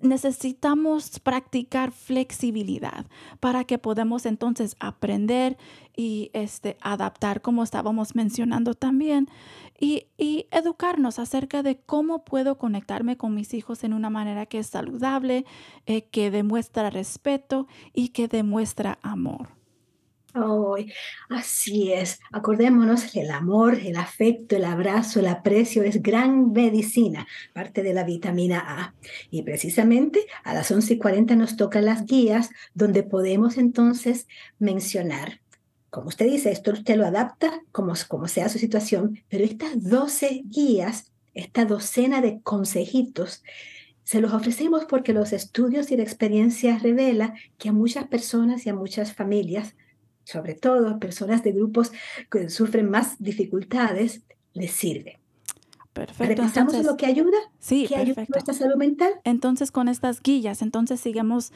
necesitamos practicar flexibilidad para que podamos entonces aprender y este, adaptar, como estábamos mencionando también, y, educarnos acerca de cómo puedo conectarme con mis hijos en una manera que es saludable, eh, que demuestra respeto y que demuestra amor. Oh, así es. Acordémonos el amor, el afecto, el abrazo, el aprecio es gran medicina, parte de la vitamina A. Y precisamente a las 11:40 nos tocan las guías donde podemos entonces mencionar. Como usted dice, esto usted lo adapta como, como sea su situación, pero estas 12 guías, esta docena de consejitos, se los ofrecemos porque los estudios y la experiencia revela que a muchas personas y a muchas familias sobre todo a personas de grupos que sufren más dificultades, les sirve. Perfecto. Entonces, lo que ayuda? Sí, ¿Qué ayuda a nuestra salud mental? Entonces, con estas guías, entonces sigamos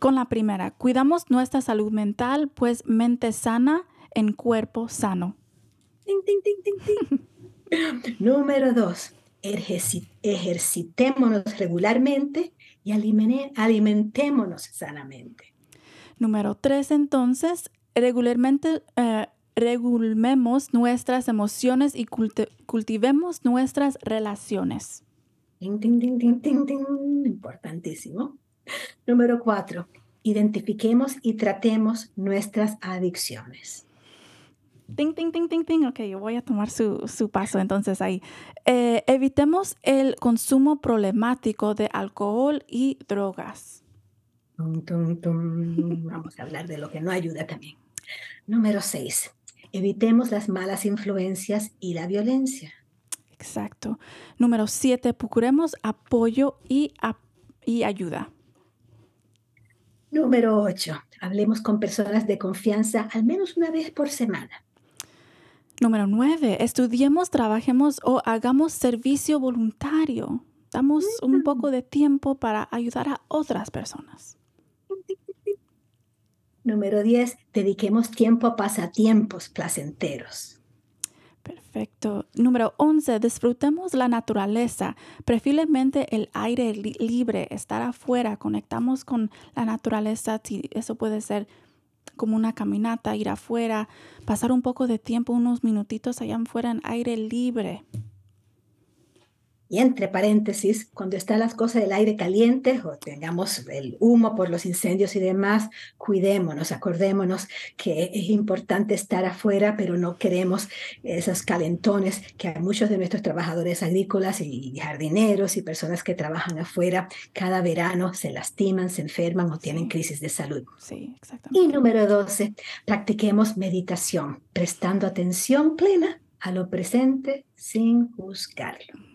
con la primera. Cuidamos nuestra salud mental, pues mente sana en cuerpo sano. Número dos, ejercitémonos regularmente y alimentémonos sanamente. Número tres, entonces, regularmente eh, regulemos nuestras emociones y cultivemos nuestras relaciones. Importantísimo. Número cuatro, identifiquemos y tratemos nuestras adicciones. Ting, ting, ting, ting, ting. Ok, yo voy a tomar su, su paso entonces ahí. Eh, evitemos el consumo problemático de alcohol y drogas. Vamos a hablar de lo que no ayuda también. Número seis, evitemos las malas influencias y la violencia. Exacto. Número siete, procuremos apoyo y, y ayuda. Número ocho, hablemos con personas de confianza al menos una vez por semana. Número nueve, estudiemos, trabajemos o hagamos servicio voluntario. Damos un poco de tiempo para ayudar a otras personas. Número 10, dediquemos tiempo a pasatiempos placenteros. Perfecto. Número 11, disfrutemos la naturaleza, preferiblemente el aire libre, estar afuera, conectamos con la naturaleza, eso puede ser como una caminata, ir afuera, pasar un poco de tiempo, unos minutitos allá afuera en aire libre. Y entre paréntesis, cuando están las cosas del aire caliente o tengamos el humo por los incendios y demás, cuidémonos, acordémonos que es importante estar afuera, pero no queremos esos calentones que hay muchos de nuestros trabajadores agrícolas y jardineros y personas que trabajan afuera cada verano se lastiman, se enferman o tienen crisis de salud. Sí, exactamente. Y número 12, practiquemos meditación, prestando atención plena a lo presente sin juzgarlo.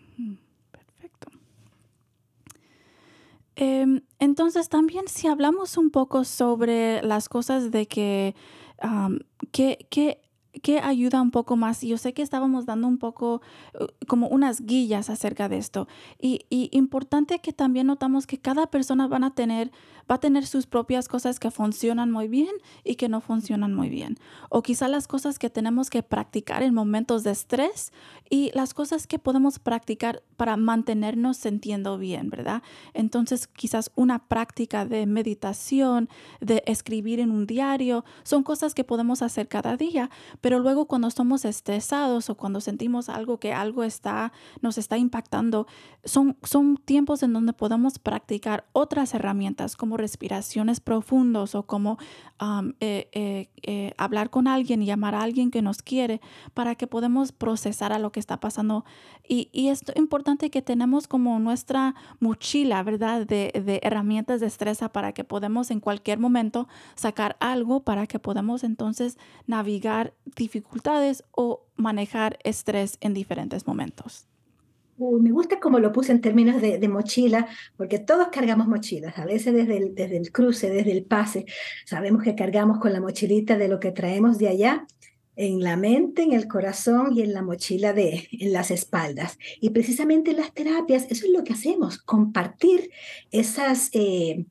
Em, entonces, también si hablamos un poco sobre las cosas de que, que, que que ayuda un poco más. Yo sé que estábamos dando un poco uh, como unas guías acerca de esto. Y, y, importante que también notamos que cada persona van a tener, va a tener sus propias cosas que funcionan muy bien y que no funcionan muy bien. O quizá las cosas que tenemos que practicar en momentos de estrés y las cosas que podemos practicar para mantenernos sintiendo bien, ¿verdad? Entonces quizás una práctica de meditación, de escribir en un diario, son cosas que podemos hacer cada día, pero luego cuando estamos estresados o cuando sentimos algo que algo está, nos está impactando, son, son tiempos en donde podemos practicar otras herramientas como respiraciones profundos o como eh, eh, eh, hablar con alguien llamar a alguien que nos quiere para que podamos procesar a lo que está pasando. Y, y es importante que tenemos como nuestra mochila, ¿verdad? De, de herramientas de estresa para que podamos en cualquier momento sacar algo para que podamos entonces navegar dificultades o manejar estrés en diferentes momentos. Me gusta como lo puse en términos de, de, mochila, porque todos cargamos mochilas, a veces desde el, desde el cruce, desde el pase, sabemos que cargamos con la mochilita de lo que traemos de allá, en la mente, en el corazón y en la mochila de en las espaldas. Y precisamente en las terapias, eso es lo que hacemos, compartir esas eh,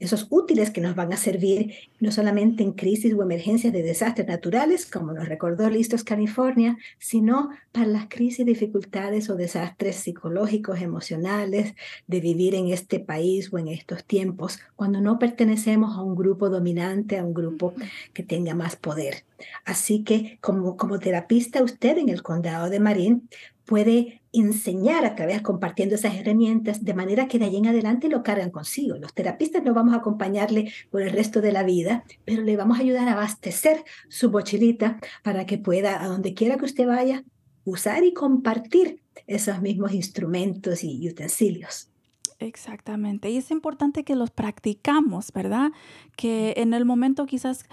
esos útiles que nos van a servir no solamente en crisis o emergencias de desastres naturales, como nos recordó Listos California, sino para las crisis, dificultades o desastres psicológicos, emocionales, de vivir en este país o en estos tiempos, cuando no pertenecemos a un grupo dominante, a un grupo que tenga más poder. Así que como, como terapista, usted en el condado de Marín puede enseñar a través compartiendo esas herramientas de manera que de allí en adelante lo cargan consigo. Los terapistas no vamos a acompañarle por el resto de la vida, pero le vamos a ayudar a abastecer su mochilita para que pueda, a donde quiera que usted vaya, usar y compartir esos mismos instrumentos y utensilios. Exactamente. Y es importante que los practicamos, ¿verdad? Que en el momento quizás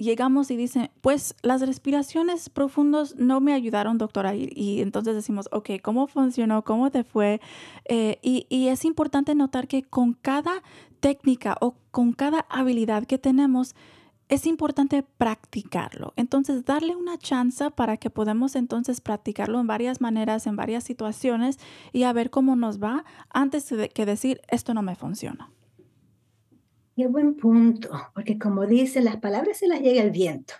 llegamos y dicen, pues las respiraciones profundas no me ayudaron, doctora. Y, entonces decimos, ok, ¿cómo funcionó? ¿Cómo te fue? Eh, y, y, es importante notar que con cada técnica o con cada habilidad que tenemos, es importante practicarlo. Entonces, darle una chance para que podamos entonces practicarlo en varias maneras, en varias situaciones y a ver cómo nos va antes de que decir, esto no me funciona. Qué buen punto, porque como dice, las palabras se las llega el viento.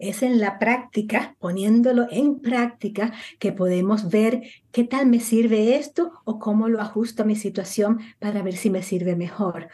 Es en la práctica, poniéndolo en práctica, que podemos ver qué tal me sirve esto o cómo lo ajusto a mi situación para ver si me sirve mejor.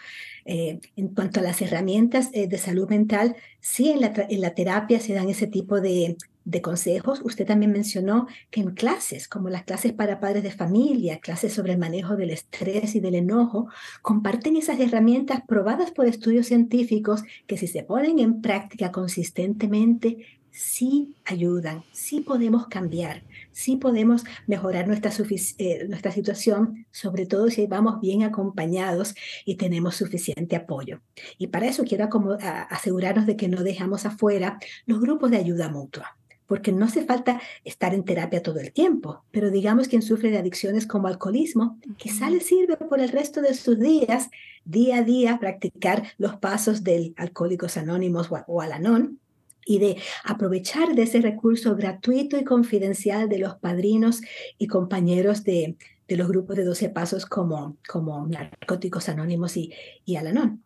Eh, en cuanto a las herramientas eh, de salud mental, sí en la, en la terapia se dan ese tipo de, de consejos. Usted también mencionó que en clases, como las clases para padres de familia, clases sobre el manejo del estrés y del enojo, comparten esas herramientas probadas por estudios científicos que si se ponen en práctica consistentemente, sí ayudan, sí podemos cambiar, sí podemos mejorar nuestra, eh, nuestra situación, sobre todo si vamos bien acompañados y tenemos suficiente apoyo. Y para eso quiero asegurarnos de que no dejamos afuera los grupos de ayuda mutua porque no hace falta estar en terapia todo el tiempo, pero digamos quien sufre de adicciones como alcoholismo, quizá le sirve por el resto de sus días, día a día, practicar los pasos del Alcohólicos Anónimos o, Alanón, y de aprovechar de ese recurso gratuito y confidencial de los padrinos y compañeros de, de los grupos de 12 pasos como, como Narcóticos Anónimos y, y Alanón.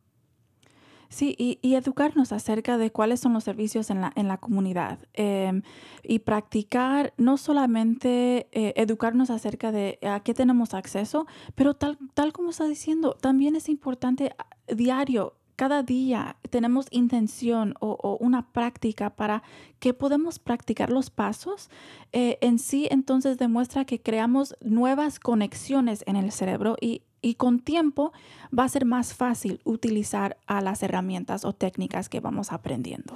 Sí, y, educarnos acerca de cuáles son los servicios en la, en la comunidad eh, y practicar, no solamente eh, educarnos acerca de a qué tenemos acceso, pero tal, tal como está diciendo, también es importante diario cada día tenemos intención o, una práctica para que podemos practicar los pasos, eh, en sí entonces demuestra que creamos nuevas conexiones en el cerebro y, y con tiempo va a ser más fácil utilizar a las herramientas o técnicas que vamos aprendiendo.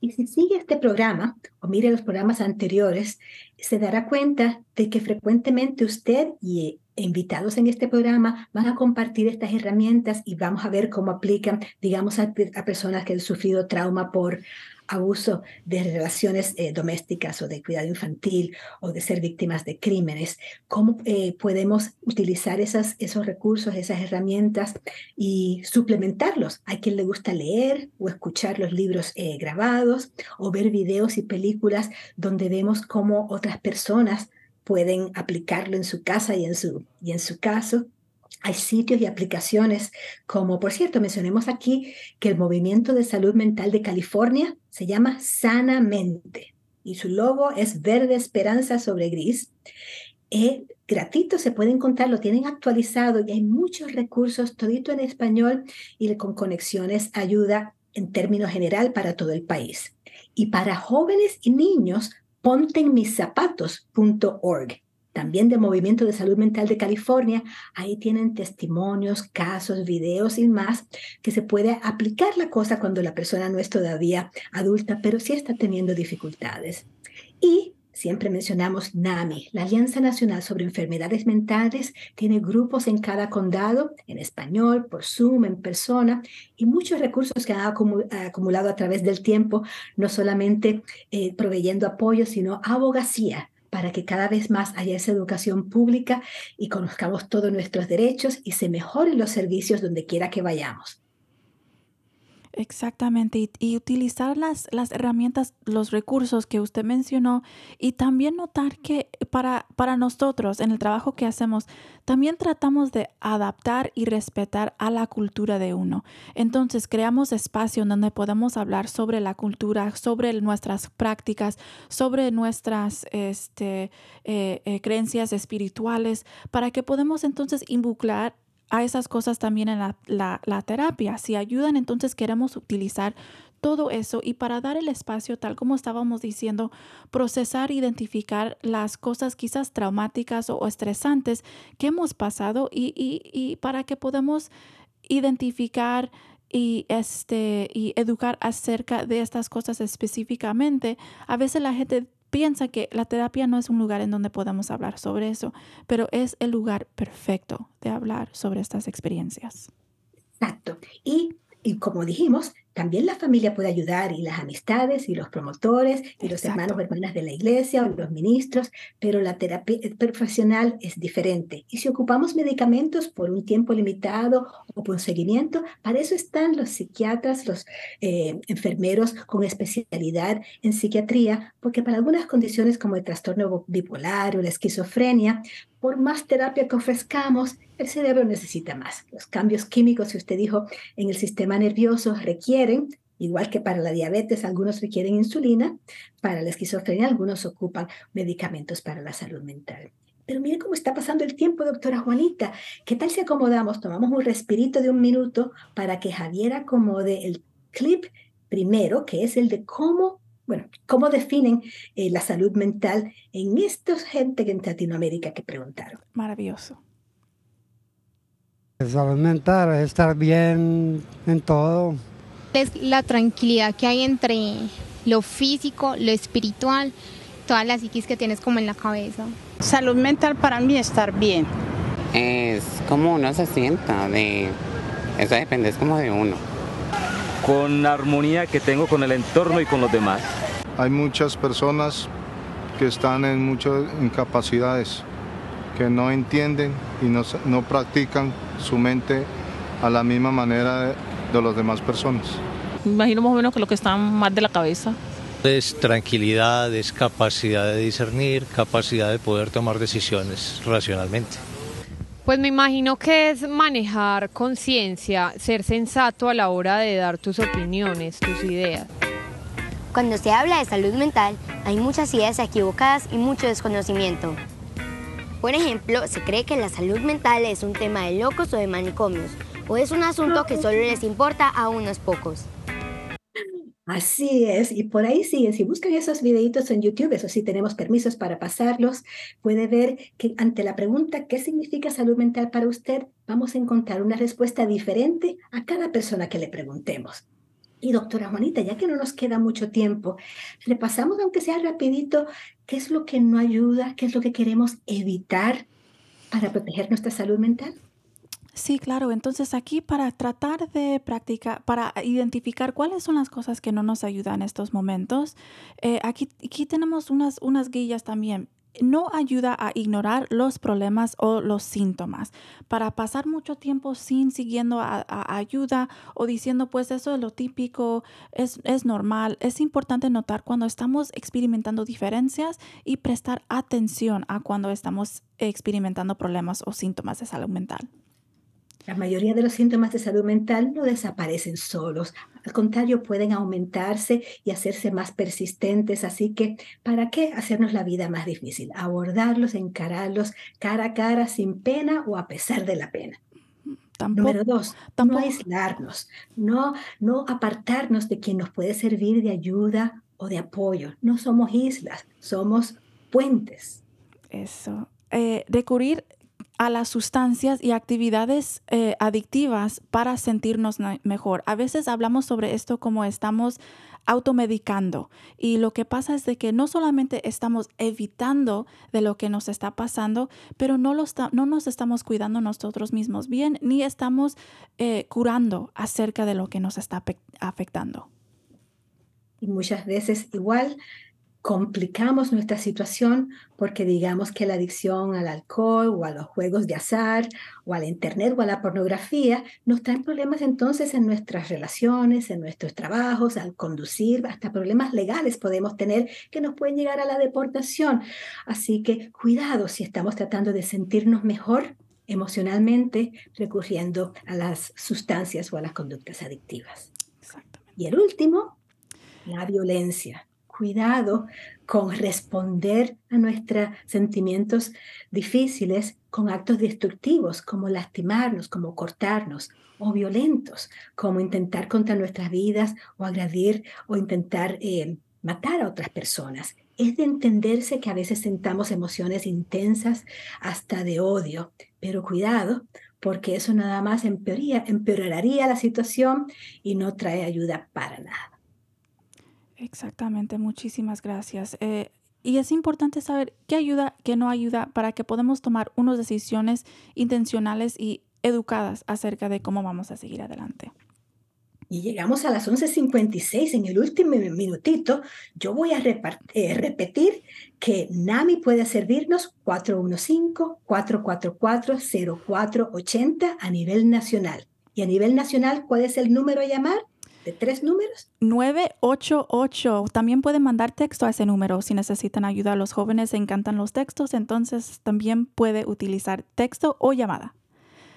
Y si sigue este programa o mire los programas anteriores, se dará cuenta de que frecuentemente usted y invitados en este programa van a compartir estas herramientas y vamos a ver cómo aplican, digamos, a, personas que han sufrido trauma por abuso de relaciones eh, domésticas o de cuidado infantil o de ser víctimas de crímenes, cómo eh, podemos utilizar esos recursos, esas herramientas y suplementarlos. Hay quien le gusta leer o escuchar los libros eh, grabados o ver videos y películas donde vemos cómo otras personas pueden aplicarlo en su casa y en su, y en su caso. Hay sitios y aplicaciones como, por cierto, mencionemos aquí que el Movimiento de Salud Mental de California se llama Sanamente y su logo es verde esperanza sobre gris. Es gratuito, se puede encontrar, lo tienen actualizado y hay muchos recursos, todito en español y con conexiones ayuda en términos general para todo el país. Y para jóvenes y niños, pontenmiszapatos.org también del Movimiento de Salud Mental de California. Ahí tienen testimonios, casos, videos y más que se puede aplicar la cosa cuando la persona no es todavía adulta, pero sí está teniendo dificultades. Y Siempre mencionamos NAMI, la Alianza Nacional sobre Enfermedades Mentales, tiene grupos en cada condado, en español, por Zoom, en persona, y muchos recursos que han acumulado a través del tiempo, no solamente eh, proveyendo apoyo, sino abogacía para que cada vez más haya esa educación pública y conozcamos todos nuestros derechos y se mejoren los servicios donde quiera que vayamos. Exactamente, y, utilizar las, las, herramientas, los recursos que usted mencionó y también notar que para, para nosotros en el trabajo que hacemos, también tratamos de adaptar y respetar a la cultura de uno. Entonces, creamos espacio donde podemos hablar sobre la cultura, sobre nuestras prácticas, sobre nuestras este, eh, eh, creencias espirituales, para que podamos entonces involucrar a esas cosas también en la, terapia. Si ayudan, entonces queremos utilizar todo eso y para dar el espacio, tal como estábamos diciendo, procesar, identificar las cosas quizás traumáticas o estresantes que hemos pasado y, y para que podamos identificar y este y educar acerca de estas cosas específicamente. A veces la gente piensa que la terapia no es un lugar en donde podamos hablar sobre eso, pero es el lugar perfecto de hablar sobre estas experiencias. Exacto. Y, y como dijimos, también la familia puede ayudar y las amistades y los promotores y los hermanos o hermanas de la iglesia o los ministros, pero la terapia profesional es diferente. Y si ocupamos medicamentos por un tiempo limitado o por un seguimiento, para eso están los psiquiatras, los eh, enfermeros con especialidad en psiquiatría, porque para algunas condiciones como el trastorno bipolar o la esquizofrenia, por más terapia que ofrezcamos, el cerebro necesita más. Los cambios químicos que usted dijo en el sistema nervioso requieren, igual que para la diabetes, algunos requieren insulina, para la esquizofrenia algunos ocupan medicamentos para la salud mental. Pero mire cómo está pasando el tiempo, doctora Juanita. ¿Qué tal si acomodamos? Tomamos un respirito de un minuto para que Javier acomode el clip primero, que es el de cómo bueno, ¿cómo definen eh, la salud mental en estos gente en Latinoamérica que preguntaron? Maravilloso. La salud mental es estar bien en todo. Es la tranquilidad que hay entre lo físico, lo espiritual, toda la psiquis que tienes como en la cabeza. Salud mental para mí es estar bien. Es como uno se sienta, de, eso depende, es como de uno con la armonía que tengo con el entorno y con los demás. Hay muchas personas que están en muchas incapacidades, que no entienden y no, no practican su mente a la misma manera de, de las demás personas. Me imagino más o menos que lo que están más de la cabeza. Es tranquilidad, es capacidad de discernir, capacidad de poder tomar decisiones racionalmente. Pues me imagino que es manejar conciencia, ser sensato a la hora de dar tus opiniones, tus ideas. Cuando se habla de salud mental, hay muchas ideas equivocadas y mucho desconocimiento. Por ejemplo, se cree que la salud mental es un tema de locos o de manicomios, ¿O es un asunto que solo les importa a unos pocos? Así es, y por ahí siguen. Si buscan esos videitos en YouTube, eso sí, tenemos permisos para pasarlos, puede ver que ante la pregunta ¿qué significa salud mental para usted? Vamos a encontrar una respuesta diferente a cada persona que le preguntemos. Y doctora Juanita, ya que no nos queda mucho tiempo, repasamos, aunque sea rapidito, qué es lo que no ayuda, qué es lo que queremos evitar para proteger nuestra salud mental. Sí, claro. Entonces aquí para tratar de practicar, para identificar cuáles son las cosas que no nos ayudan en estos momentos, eh, aquí, tenemos unas, unas guías también. No ayuda a ignorar los problemas o los síntomas. Para pasar mucho tiempo sin siguiendo a ayuda o diciendo pues eso es lo típico, es, es normal, es importante notar cuando estamos experimentando diferencias y prestar atención a cuando estamos experimentando problemas o síntomas de salud mental. La mayoría de los síntomas de salud mental no desaparecen solos, al contrario, pueden aumentarse y hacerse más persistentes, así que ¿para qué hacernos la vida más difícil? Abordarlos, encararlos cara a cara, sin pena o a pesar de la pena. Tampoco, Número dos, tampoco- no aislarnos, no, no apartarnos de quien nos puede servir de ayuda o de apoyo. No somos islas, somos puentes. Eso. Eh, recurrir a las sustancias y actividades eh, adictivas para sentirnos mejor. A veces hablamos sobre esto como estamos automedicando y lo que pasa es de que no solamente estamos evitando de lo que nos está pasando, pero no, no nos estamos cuidando nosotros mismos bien ni estamos eh, curando acerca de lo que nos está afectando. Y muchas veces igual complicamos nuestra situación porque digamos que la adicción al alcohol o a los juegos de azar o al internet o a la pornografía nos traen problemas entonces en nuestras relaciones, en nuestros trabajos, al conducir, hasta problemas legales podemos tener que nos pueden llegar a la deportación. Así que cuidado si estamos tratando de sentirnos mejor emocionalmente recurriendo a las sustancias o a las conductas adictivas. Y el último, la violencia. Cuidado con responder a nuestros sentimientos difíciles con actos destructivos, como lastimarnos, como cortarnos, o violentos, como intentar contra nuestras vidas o agredir o intentar eh, matar a otras personas. Es de entenderse que a veces sentamos emociones intensas hasta de odio, pero cuidado, porque eso nada más empeoraría la situación y no trae ayuda para nada. Exactamente, muchísimas gracias. Eh, y es importante saber qué ayuda, qué no ayuda, para que podamos tomar unas decisiones intencionales y educadas acerca de cómo vamos a seguir adelante. Y llegamos a las 11.56 en el último minutito. Yo voy a eh, repetir que NAMI puede servirnos 415-444-0480 a nivel nacional. Y a nivel nacional, ¿cuál es el número a llamar? ¿De tres números? 988. También pueden mandar texto a ese número si necesitan ayuda. A los jóvenes encantan los textos, entonces también puede utilizar texto o llamada.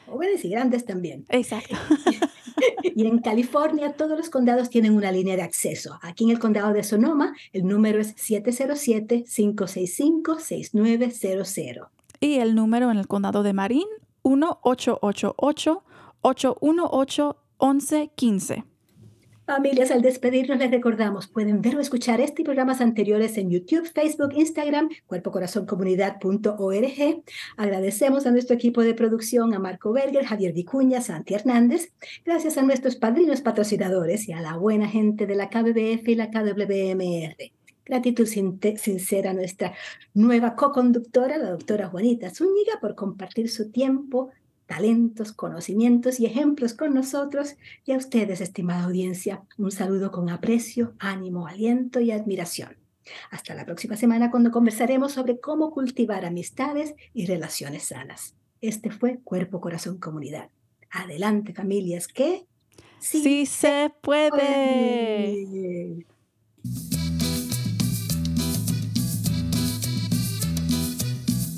Jóvenes y grandes también. Exacto. Y en California todos los condados tienen una línea de acceso. Aquí en el condado de Sonoma el número es 707-565-6900. Y el número en el condado de Marín, 1888-818-1115. Familias, al despedirnos les recordamos, pueden ver o escuchar este y programas anteriores en YouTube, Facebook, Instagram, cuerpocorazoncomunidad.org. Agradecemos a nuestro equipo de producción, a Marco Berger, Javier Vicuña, Santi Hernández. Gracias a nuestros padrinos patrocinadores y a la buena gente de la KBBF y la KWMR. Gratitud sin- sincera a nuestra nueva co-conductora, la doctora Juanita Zúñiga, por compartir su tiempo, talentos, conocimientos y ejemplos con nosotros. Y a ustedes, estimada audiencia, un saludo con aprecio, ánimo, aliento y admiración. Hasta la próxima semana cuando conversaremos sobre cómo cultivar amistades y relaciones sanas. Este fue Cuerpo, Corazón, Comunidad. Adelante, familias, que Sí, se puede. puede.